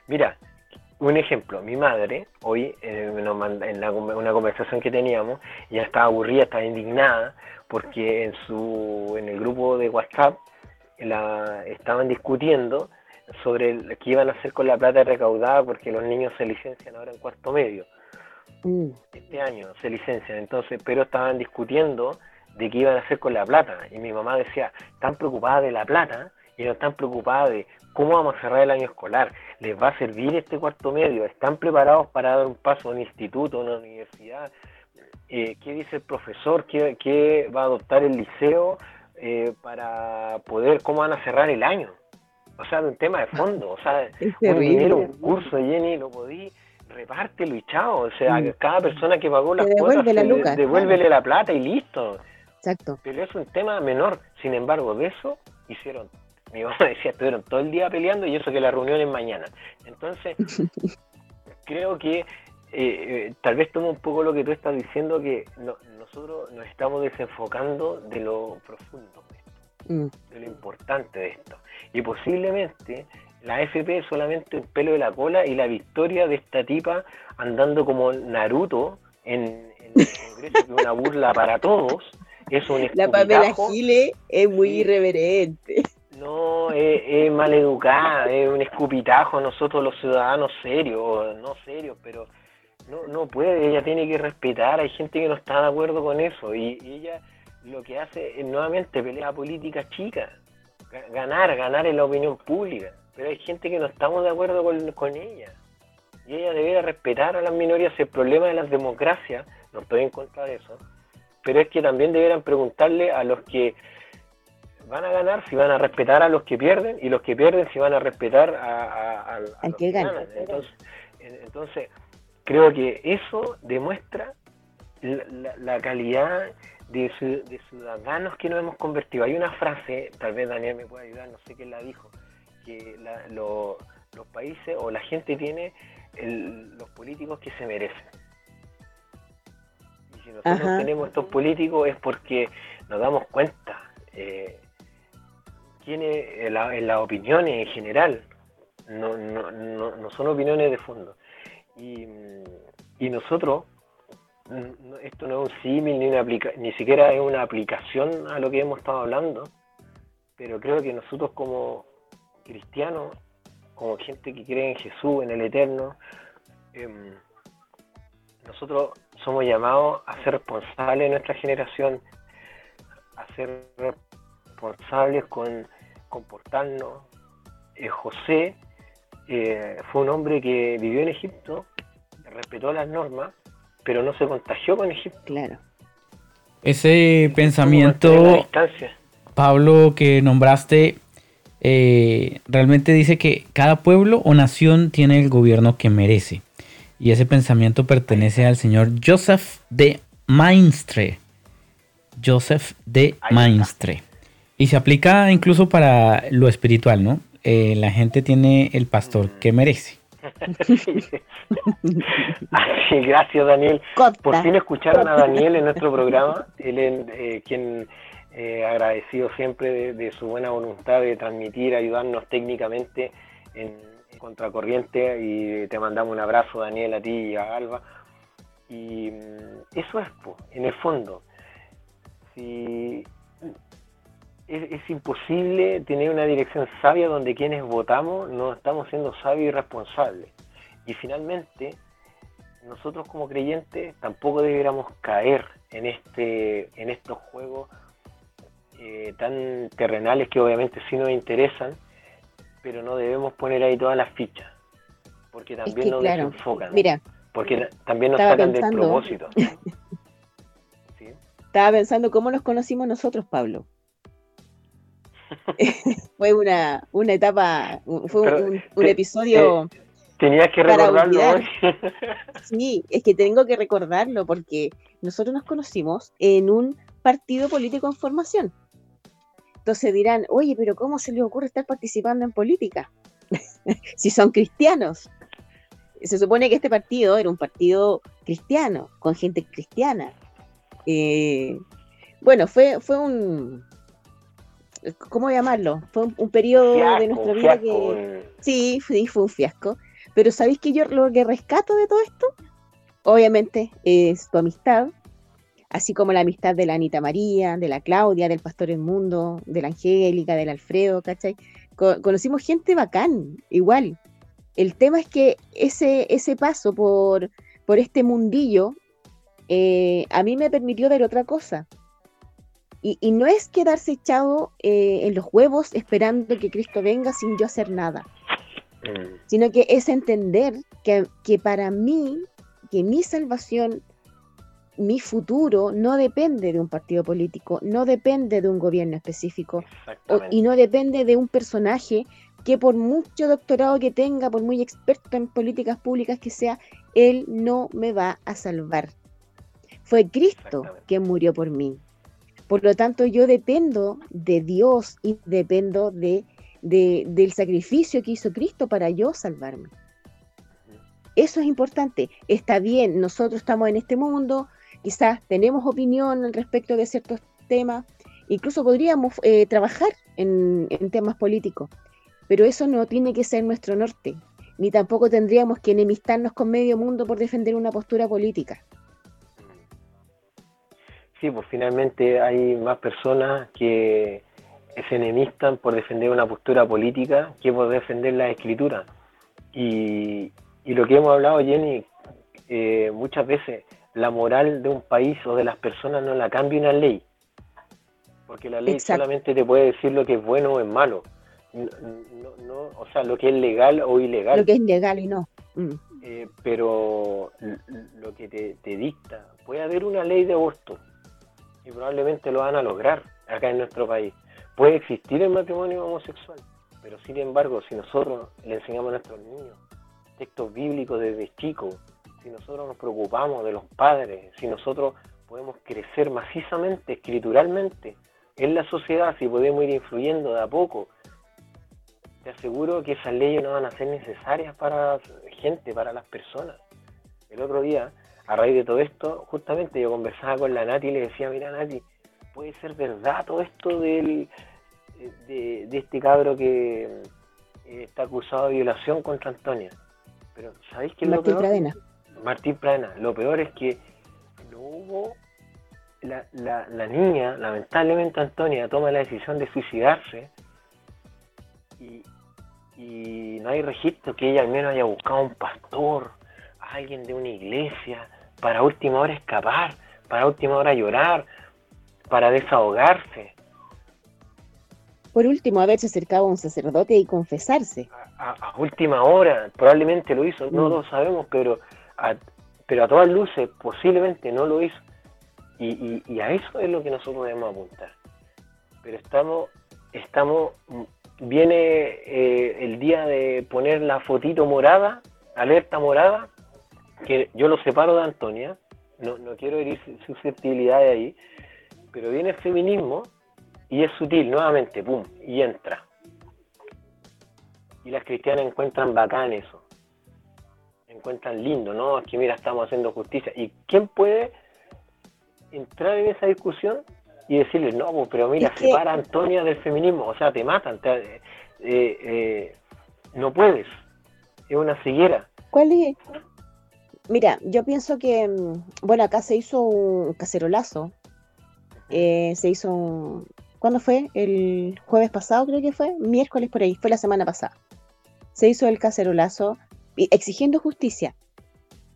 Mira, un ejemplo, mi madre, hoy eh, en una conversación que teníamos, ya estaba aburrida, estaba indignada, porque en, su, en el grupo de WhatsApp la, estaban discutiendo sobre qué iban a hacer con la plata recaudada porque los niños se licencian ahora en cuarto medio. Mm. Este año se licencian, entonces, pero estaban discutiendo de qué iban a hacer con la plata. Y mi mamá decía, están preocupadas de la plata y no están preocupadas de cómo vamos a cerrar el año escolar. ¿Les va a servir este cuarto medio? ¿Están preparados para dar un paso a un instituto, a una universidad? Eh, ¿Qué dice el profesor? ¿Qué, va a adoptar el liceo eh, para poder, cómo van a cerrar el año? O sea, de un tema de fondo. O sea, un dinero, un curso, Jenny, lo podí, repártelo y chao. O sea, mm. cada persona que pagó las cuotas, la devuélvele la plata y listo. Exacto. Pero es un tema menor. Sin embargo, de eso hicieron. Mi mamá decía, estuvieron todo el día peleando y eso que la reunión es mañana. Entonces, creo que eh, eh, tal vez tomo un poco lo que tú estás diciendo, que nosotros nos estamos desenfocando de lo profundo. Mm. de lo importante de esto. Y posiblemente la FP es solamente el pelo de la cola y la victoria de esta tipa andando como Naruto en, en el Congreso, que es una burla para todos. Es un la Pamela Gile es muy irreverente. No, es, mal educada, es un escupitajo nosotros los ciudadanos serios, no serios, pero no, no puede, ella tiene que respetar, hay gente que no está de acuerdo con eso y, ella lo que hace es nuevamente pelea política chica, ganar, ganar en la opinión pública, pero hay gente que no estamos de acuerdo con, con ella y ella debería respetar a las minorías, el problema de las democracias, no estoy en contra de eso, pero es que también deberían preguntarle a los que van a ganar si van a respetar a los que pierden y los que pierden si van a respetar a, los que ganan. Entonces, creo que eso demuestra la, calidad de, ciudadanos que nos hemos convertido. Hay una frase, tal vez Daniel me pueda ayudar, no sé quién la dijo, que los países o la gente tiene los políticos que se merecen. Y si nosotros tenemos estos políticos es porque nos damos cuenta. Eh, tiene en, las opiniones en general, no, no, no, son opiniones de fondo. Y, nosotros, esto no es un símil ni, una ni siquiera es una aplicación a lo que hemos estado hablando, pero creo que nosotros como cristianos, como gente que cree en Jesús, en el Eterno, em, nosotros somos llamados a ser responsables de nuestra generación, a ser responsables con comportarnos. Eh, José eh, fue un hombre que vivió en Egipto, respetó las normas, pero no se contagió con Egipto. Claro. Ese pensamiento, Pablo, que nombraste, eh, realmente dice que cada pueblo o nación tiene el gobierno que merece. Y ese pensamiento pertenece al señor Joseph de Mainstre. Joseph de Mainstre. Y se aplica incluso para lo espiritual, ¿no? Eh, la gente tiene el pastor que merece. gracias Daniel. Por fin escucharon a Daniel en nuestro programa, él es eh, quien eh, agradecido siempre de, su buena voluntad de transmitir, ayudarnos técnicamente en, Contracorriente y te mandamos un abrazo Daniel a ti y a Alba. Y mm, eso es, en el fondo, si es, imposible tener una dirección sabia donde quienes votamos no estamos siendo sabios y responsables. Y finalmente, nosotros como creyentes tampoco debiéramos caer en, este, en estos juegos eh, tan terrenales que obviamente sí nos interesan, pero no debemos poner ahí todas las fichas, porque también nos desenfocan. Mira, porque también nos sacan del propósito. Estaba pensando cómo nos conocimos nosotros, Pablo. fue una, una etapa, fue un, episodio. Tenías que recordarlo sí, es que tengo que recordarlo porque nosotros nos conocimos en un partido político en formación. Entonces dirán, oye, pero ¿cómo se les ocurre estar participando en política? si son cristianos. Se supone que este partido era un partido cristiano, con gente cristiana. Eh, bueno, fue, fue un, ¿cómo llamarlo? Fue un, periodo de nuestra vida que... Sí, fue, fue un fiasco. Pero ¿sabéis que yo lo que rescato de todo esto? Obviamente es tu amistad, así como la amistad de la Anita María, de la Claudia, del Pastor El Mundo, de la Angélica, del Alfredo, ¿cachai? conocimos gente bacán, igual. El tema es que ese, ese paso por, por este mundillo eh, a mí me permitió ver otra cosa. Y, no es quedarse echado eh, en los huevos esperando que Cristo venga sin yo hacer nada, mm. sino que es entender que, para mí, que mi salvación, mi futuro, no depende de un partido político, no depende de un gobierno específico, y no depende de un personaje que por mucho doctorado que tenga, por muy experto en políticas públicas que sea, él no me va a salvar. Fue Cristo quien murió por mí. Por lo tanto, yo dependo de Dios y dependo de, del sacrificio que hizo Cristo para yo salvarme. Eso es importante. Está bien, nosotros estamos en este mundo, quizás tenemos opinión al respecto de ciertos temas, incluso podríamos eh, trabajar en, en temas políticos, pero eso no tiene que ser nuestro norte, ni tampoco tendríamos que enemistarnos con medio mundo por defender una postura política. Sí, pues finalmente hay más personas que se enemistan por defender una postura política que por defender la escritura. Y, lo que hemos hablado, Jenny, eh, muchas veces, la moral de un país o de las personas no la cambia una ley. Porque la ley solamente te puede decir lo que es bueno o es malo. No, o sea, lo que es legal o ilegal. Lo que es legal y no. Mm. Eh, pero lo que te, te, dicta, puede haber una ley de aborto y probablemente lo van a lograr acá en nuestro país. Puede existir el matrimonio homosexual, pero sin embargo, si nosotros le enseñamos a nuestros niños textos bíblicos desde chicos, si nosotros nos preocupamos de los padres, si nosotros podemos crecer macizamente, escrituralmente, en la sociedad, si podemos ir influyendo de a poco, te aseguro que esas leyes no van a ser necesarias para gente, para las personas. El otro día, a raíz de todo esto, justamente yo conversaba con la Nati y le decía, mira Nati, puede ser verdad todo esto del, de, este cabro que eh, está acusado de violación contra Antonia. Pero ¿sabéis qué es lo peor? Pradena. Martín Pradena. Lo peor es que no hubo... La, la, niña, lamentablemente Antonia, toma la decisión de suicidarse y, y no hay registro que ella al menos haya buscado a un pastor, a alguien de una iglesia, para última hora escapar, para última hora llorar, para desahogarse por último, haberse acercado a un sacerdote y confesarse. A, última hora, probablemente lo hizo, no mm. lo sabemos, pero a, pero a todas luces posiblemente no lo hizo. Y, a eso es lo que nosotros debemos apuntar. Pero estamos, estamos, viene eh, el día de poner la fotito morada, alerta morada, que yo lo separo de Antonia, no, no quiero herir susceptibilidad de ahí, pero viene el feminismo y es sutil, nuevamente, pum, y entra. Y las cristianas encuentran bacán eso. Encuentran lindo, ¿no? Es que mira, estamos haciendo justicia. ¿Y quién puede entrar en esa discusión y decirle, no, pues, pero mira, separa a Antonia del feminismo? O sea, te matan. Eh, eh, no puedes. Es una ceguera. ¿Cuál es? Mira, yo pienso que, mm, bueno, acá se hizo un cacerolazo. Eh, se hizo un, ¿Cuándo fue? El jueves pasado creo que fue, miércoles por ahí, fue la semana pasada. Se hizo el cacerolazo exigiendo justicia.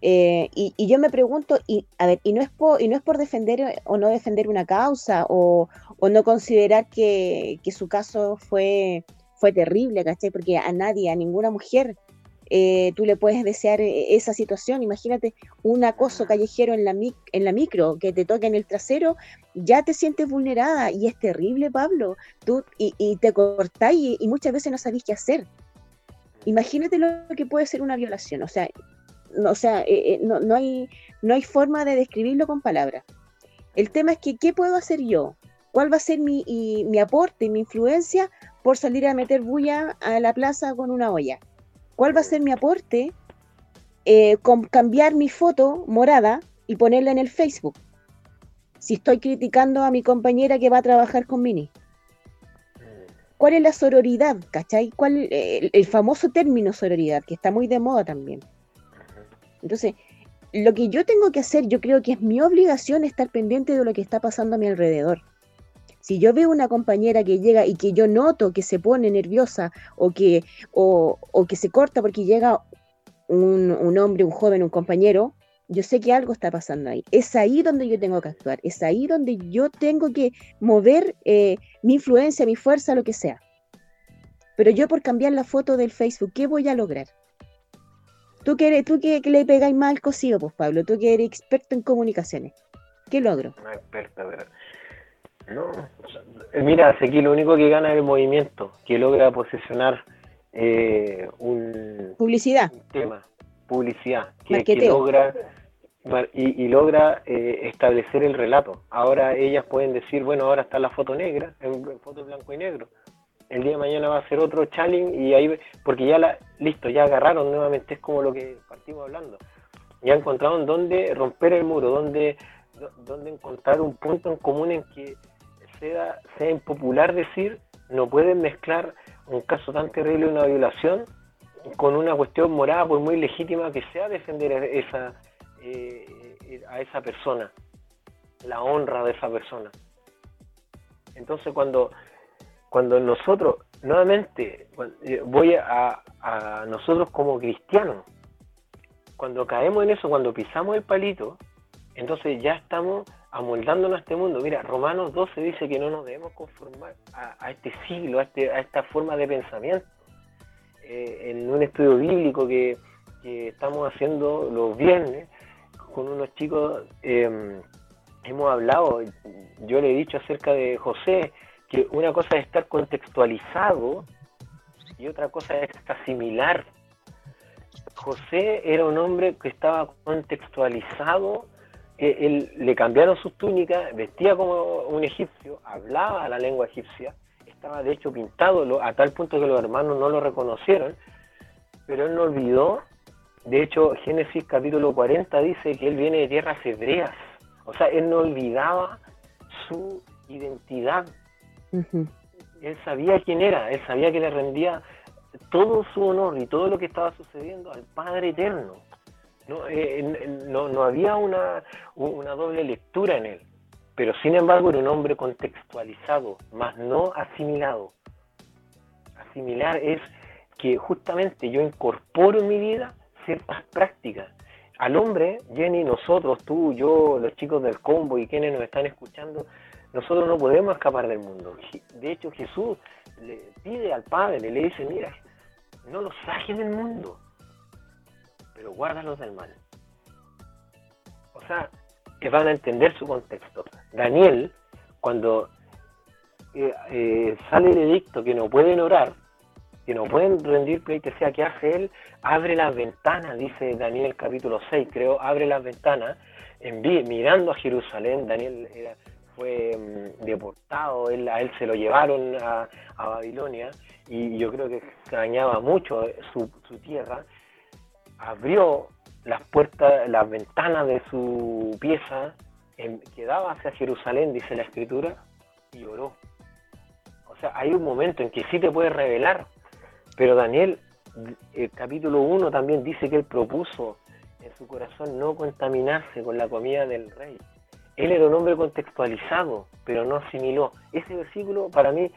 Eh, y, yo me pregunto, y a ver, y no es por, y no es por defender o no defender una causa o, no considerar que, que, su caso fue, fue terrible, ¿cachai? Porque a nadie, a ninguna mujer eh, tú le puedes desear eh, esa situación. Imagínate un acoso callejero en la, en la micro, que te toque en el trasero, ya te sientes vulnerada y es terrible, Pablo. Tú, y, te cortáis y, muchas veces no sabéis qué hacer. Imagínate lo que puede ser una violación. O sea, no, o sea, eh, no, hay, no hay forma de describirlo con palabras. El tema es que, ¿qué puedo hacer yo? ¿Cuál va a ser mi, mi aporte, mi influencia por salir a meter bulla a la plaza con una olla? ¿Cuál va a ser mi aporte? Eh, con cambiar mi foto morada y ponerla en el Facebook. Si estoy criticando a mi compañera que va a trabajar con Mini. ¿Cuál es la sororidad? ¿Cachai? ¿Cuál, el, el famoso término sororidad, que está muy de moda también. Entonces, lo que yo tengo que hacer, yo creo que es mi obligación estar pendiente de lo que está pasando a mi alrededor. Si yo veo una compañera que llega y que yo noto que se pone nerviosa o que, o, que se corta porque llega un, hombre, un joven, un compañero, yo sé que algo está pasando ahí. Es ahí donde yo tengo que actuar, es ahí donde yo tengo que mover eh, mi influencia, mi fuerza, lo que sea. Pero yo por cambiar la foto del Facebook, ¿qué voy a lograr? Tú que, eres, tú que, le pegáis mal cosido, pues Pablo, tú que eres experto en comunicaciones, ¿qué logro? No experta, pero no, eh, mira, aquí lo único que gana es el movimiento, que logra posicionar eh, un, publicidad. tema, publicidad, que, logra y, logra eh, establecer el relato. Ahora ellas pueden decir, bueno, ahora está la foto negra, en, foto blanco y negro. El día de mañana va a ser otro challenge y ahí, porque ya la, listo, ya agarraron nuevamente, es como lo que partimos hablando. Ya encontraron dónde romper el muro, dónde, dónde encontrar un punto en común en que sea, impopular decir, no pueden mezclar un caso tan terrible, una violación, con una cuestión moral, por muy legítima que sea, defender esa, eh, a esa persona, la honra de esa persona. Entonces cuando, cuando nosotros, nuevamente, eh, voy a, a nosotros como cristianos, cuando caemos en eso, cuando pisamos el palito, entonces ya estamos amoldándonos a este mundo. Mira, Romanos 12 dice que no nos debemos conformar a, este siglo, a, este, a, esta forma de pensamiento. Eh, en un estudio bíblico que, estamos haciendo los viernes con unos chicos, em, hemos hablado, yo le he dicho acerca de José, que una cosa es estar contextualizado y otra cosa es asimilar. José era un hombre que estaba contextualizado él le cambiaron sus túnicas, vestía como un egipcio, hablaba la lengua egipcia, estaba de hecho pintado a tal punto que los hermanos no lo reconocieron, pero él no olvidó, de hecho Génesis capítulo 40 dice que él viene de tierras hebreas, o sea, él no olvidaba su identidad. Él sabía quién era, él sabía que le rendía todo su honor y todo lo que estaba sucediendo al Padre Eterno. No, eh, no, no, había una, una doble lectura en él, pero sin embargo era un hombre contextualizado, más no asimilado. Asimilar es que justamente yo incorporo en mi vida ciertas prácticas. Al hombre, Jenny, nosotros, tú, yo, los chicos del combo y quienes nos están escuchando, nosotros no podemos escapar del mundo. De hecho, Jesús le pide al Padre, le dice, mira, no lo saques del mundo, pero guárdalos del mal. O sea, que van a entender su contexto. Daniel, cuando eh, eh, sale el edicto que no pueden orar, que no pueden rendir pleitesía, ¿qué hace él? Abre las ventanas, dice Daniel capítulo 6, creo, abre las ventanas, mirando a Jerusalén, Daniel fue mm, deportado, él, a él se lo llevaron a, Babilonia y yo creo que extrañaba mucho su tierra abrió las puertas, las ventanas de su pieza que daba hacia Jerusalén, dice la escritura, y oró. O sea, hay un momento en que sí te puedes revelar, pero Daniel, el capítulo 1 también dice que él propuso en su corazón no contaminarse con la comida del rey. Él era un hombre contextualizado, pero no asimiló. Ese versículo para mí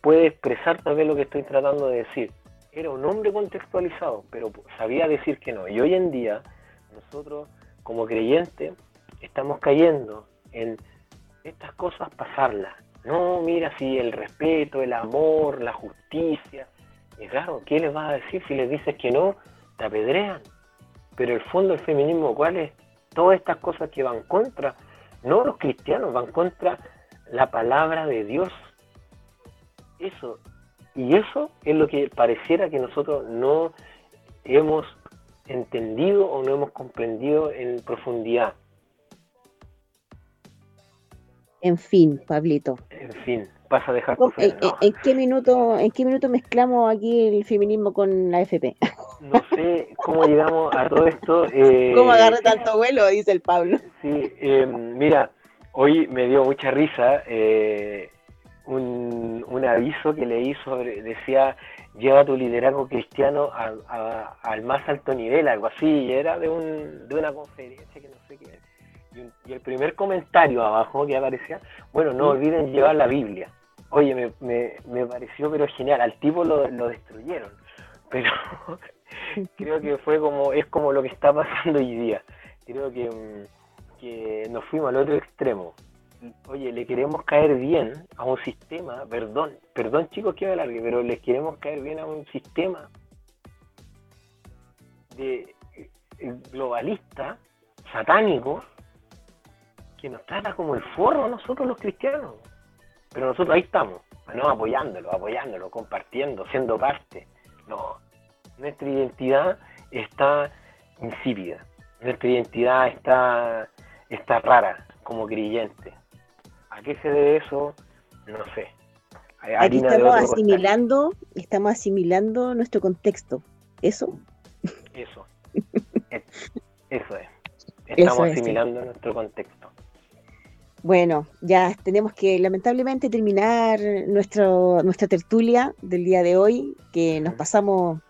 puede expresar también lo que estoy tratando de decir era un hombre contextualizado, pero sabía decir que no. Y hoy en día, nosotros como creyentes estamos cayendo en estas cosas pasarlas. No, mira si el respeto, el amor, la justicia. Y claro, ¿qué les vas a decir si les dices que no? Te apedrean. Pero el fondo del feminismo, ¿cuál es? Todas estas cosas que van contra, no los cristianos, van contra la palabra de Dios. Eso y eso es lo que pareciera que nosotros no hemos entendido o no hemos comprendido en profundidad. En fin, Pablito. En fin, vas a dejar ¿En, en, qué minuto, ¿En qué minuto mezclamos aquí el feminismo con la FP? No sé cómo llegamos a todo esto. Eh, ¿Cómo agarré tanto vuelo? Dice el Pablo. Sí, eh, mira, hoy me dio mucha risa. Eh, un, un aviso que leí sobre, decía, lleva tu liderazgo cristiano al más alto nivel, algo así, y era de, un, de una conferencia que no sé qué. Y, el primer comentario abajo que aparecía, bueno, no olviden llevar la Biblia. Oye, me, me, me pareció pero genial, al tipo lo, lo destruyeron, pero creo que fue como, es como lo que está pasando hoy día. Creo que, mm, que nos fuimos al otro extremo oye, le queremos caer bien a un sistema, perdón, perdón chicos que me alargue, pero les queremos caer bien a un sistema de eh, globalista, satánico, que nos trata como el forro a nosotros los cristianos. Pero nosotros ahí estamos, no apoyándolo, apoyándolo, compartiendo, siendo parte. No, nuestra identidad está insípida, nuestra identidad está, está rara como creyente. ¿A qué se debe eso? No sé. Aquí estamos asimilando, estamos asimilando nuestro contexto. ¿Eso? Eso. eso es. Estamos asimilando nuestro contexto. Bueno, ya tenemos que lamentablemente terminar nuestro, nuestra tertulia del día de hoy, que nos pasamos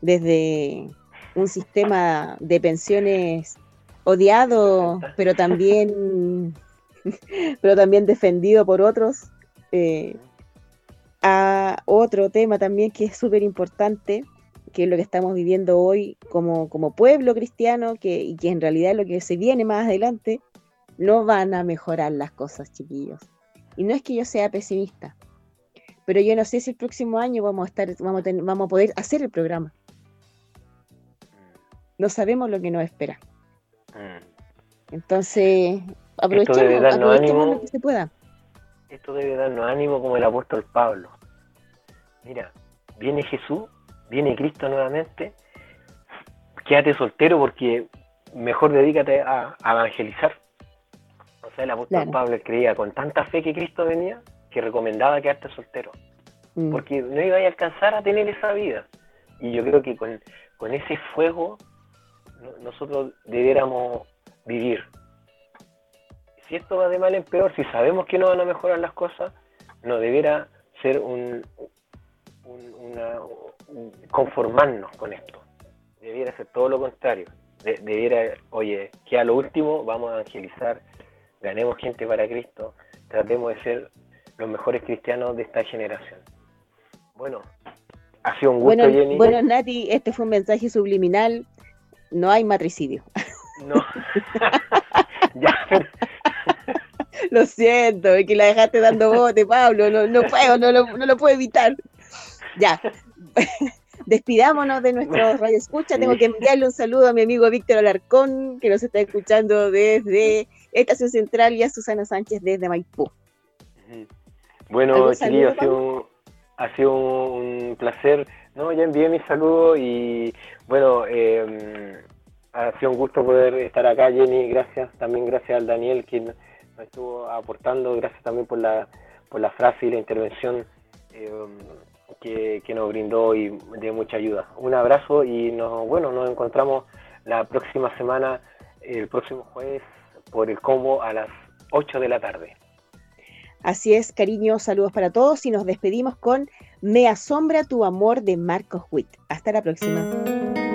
desde un sistema de pensiones odiado, pero también pero también defendido por otros, eh, a otro tema también que es súper importante, que es lo que estamos viviendo hoy como, como pueblo cristiano, que, y que en realidad lo que se viene más adelante, no van a mejorar las cosas, chiquillos. Y no es que yo sea pesimista, pero yo no sé si el próximo año vamos a estar, vamos a, vamos a poder hacer el programa. No sabemos lo que nos espera. Mm. Entonces, aprovechemos, lo que se pueda. Esto debe darnos ánimo como el apóstol Pablo. Mira, viene Jesús, viene Cristo nuevamente, quédate soltero porque mejor dedícate a, evangelizar. O sea, el apóstol Pablo creía con tanta fe que Cristo venía que recomendaba quedarte soltero. Mm. Porque no iba a alcanzar a tener esa vida. Y yo creo que con, con ese fuego nosotros debiéramos vivir. Si esto va de mal en peor, si sabemos que no van a mejorar las cosas, no debiera ser un, conformarnos con esto. Debiera ser todo lo contrario. debiera, oye, que a lo último vamos a evangelizar, ganemos gente para Cristo, tratemos de ser los mejores cristianos de esta generación. Bueno, ha sido un gusto, bueno, Jenny. Bueno, Nati, este fue un mensaje subliminal. No hay matricidio. No. ya. Lo siento, es que la dejaste dando bote, Pablo. No, no puedo, no lo, no lo puedo evitar. Ya. Despidámonos de nuestro radio escucha. Tengo que enviarle un saludo a mi amigo Víctor Alarcón, que nos está escuchando desde Estación Central, y a Susana Sánchez desde Maipú. Bueno, chiquillos, ha sido, ha sido un placer. No, ya envié mi saludo y bueno, eh, ha sido un gusto poder estar acá, Jenny. Gracias, también gracias al Daniel, quien estuvo aportando. Gracias también por la, por la frase y la intervención eh, que, que, nos brindó y de mucha ayuda. Un abrazo y nos, bueno, nos encontramos la próxima semana, el próximo jueves, por el combo a las 8 de la tarde. Así es, cariño, saludos para todos y nos despedimos con Me asombra tu amor de Marcos Witt. Hasta la próxima.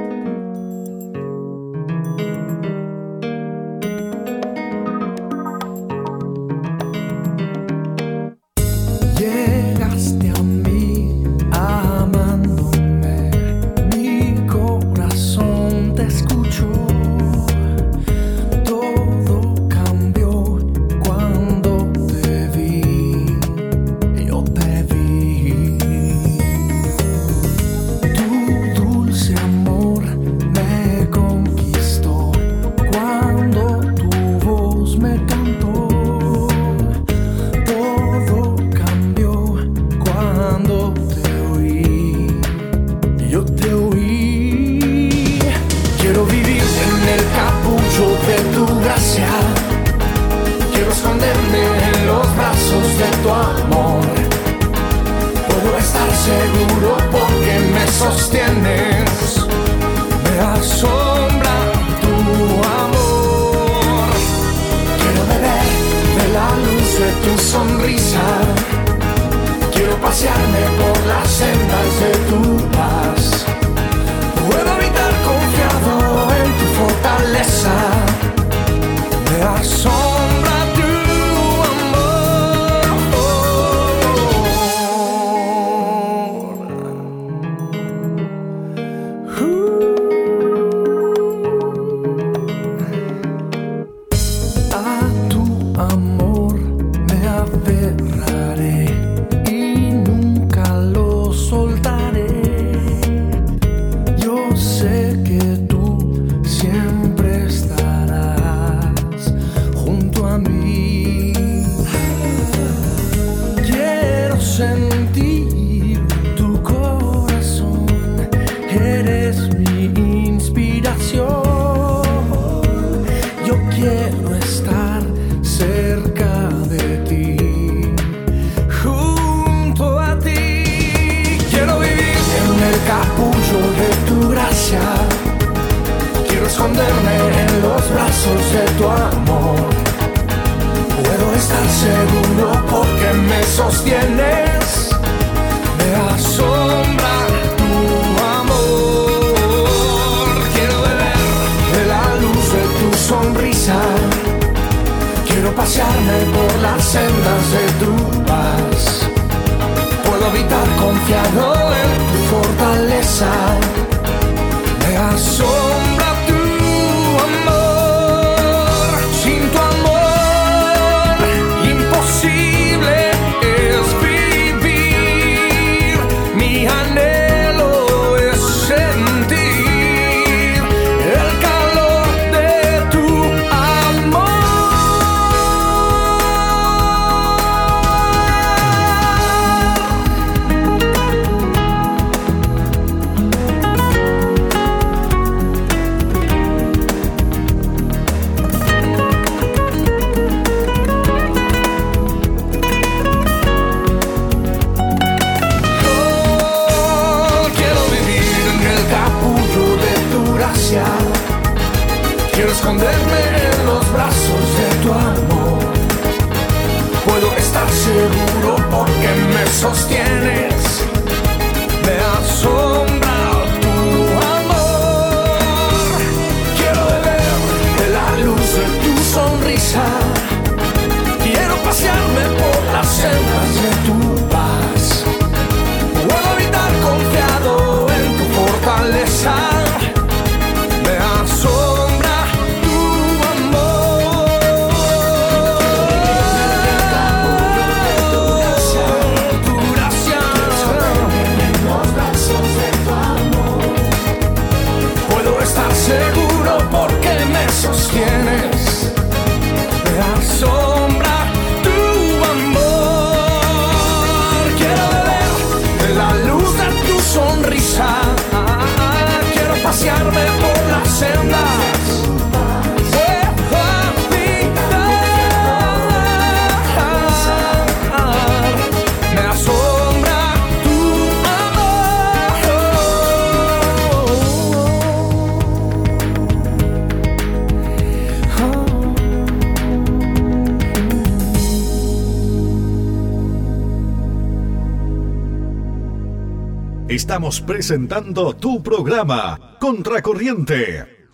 Estamos presentando tu programa, Contracorriente.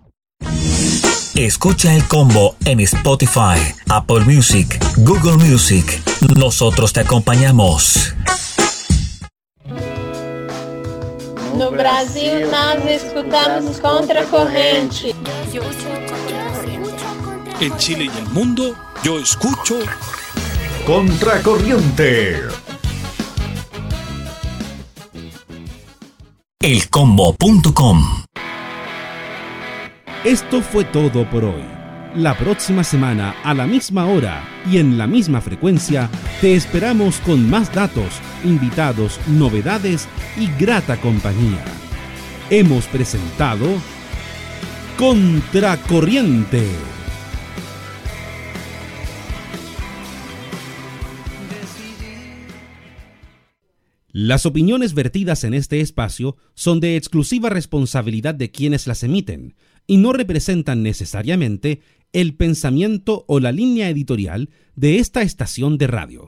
Escucha el combo en Spotify, Apple Music, Google Music. Nosotros te acompañamos. No Brasil, nós escutamos Contracorriente. En Chile y el mundo, yo escucho Contracorriente. elcombo.com. Esto fue todo por hoy. La próxima semana, a la misma hora y en la misma frecuencia, te esperamos con más datos, invitados, novedades y grata compañía. Hemos presentado Contracorriente Las opiniones vertidas en este espacio son de exclusiva responsabilidad de quienes las emiten y no representan necesariamente el pensamiento o la línea editorial de esta estación de radio.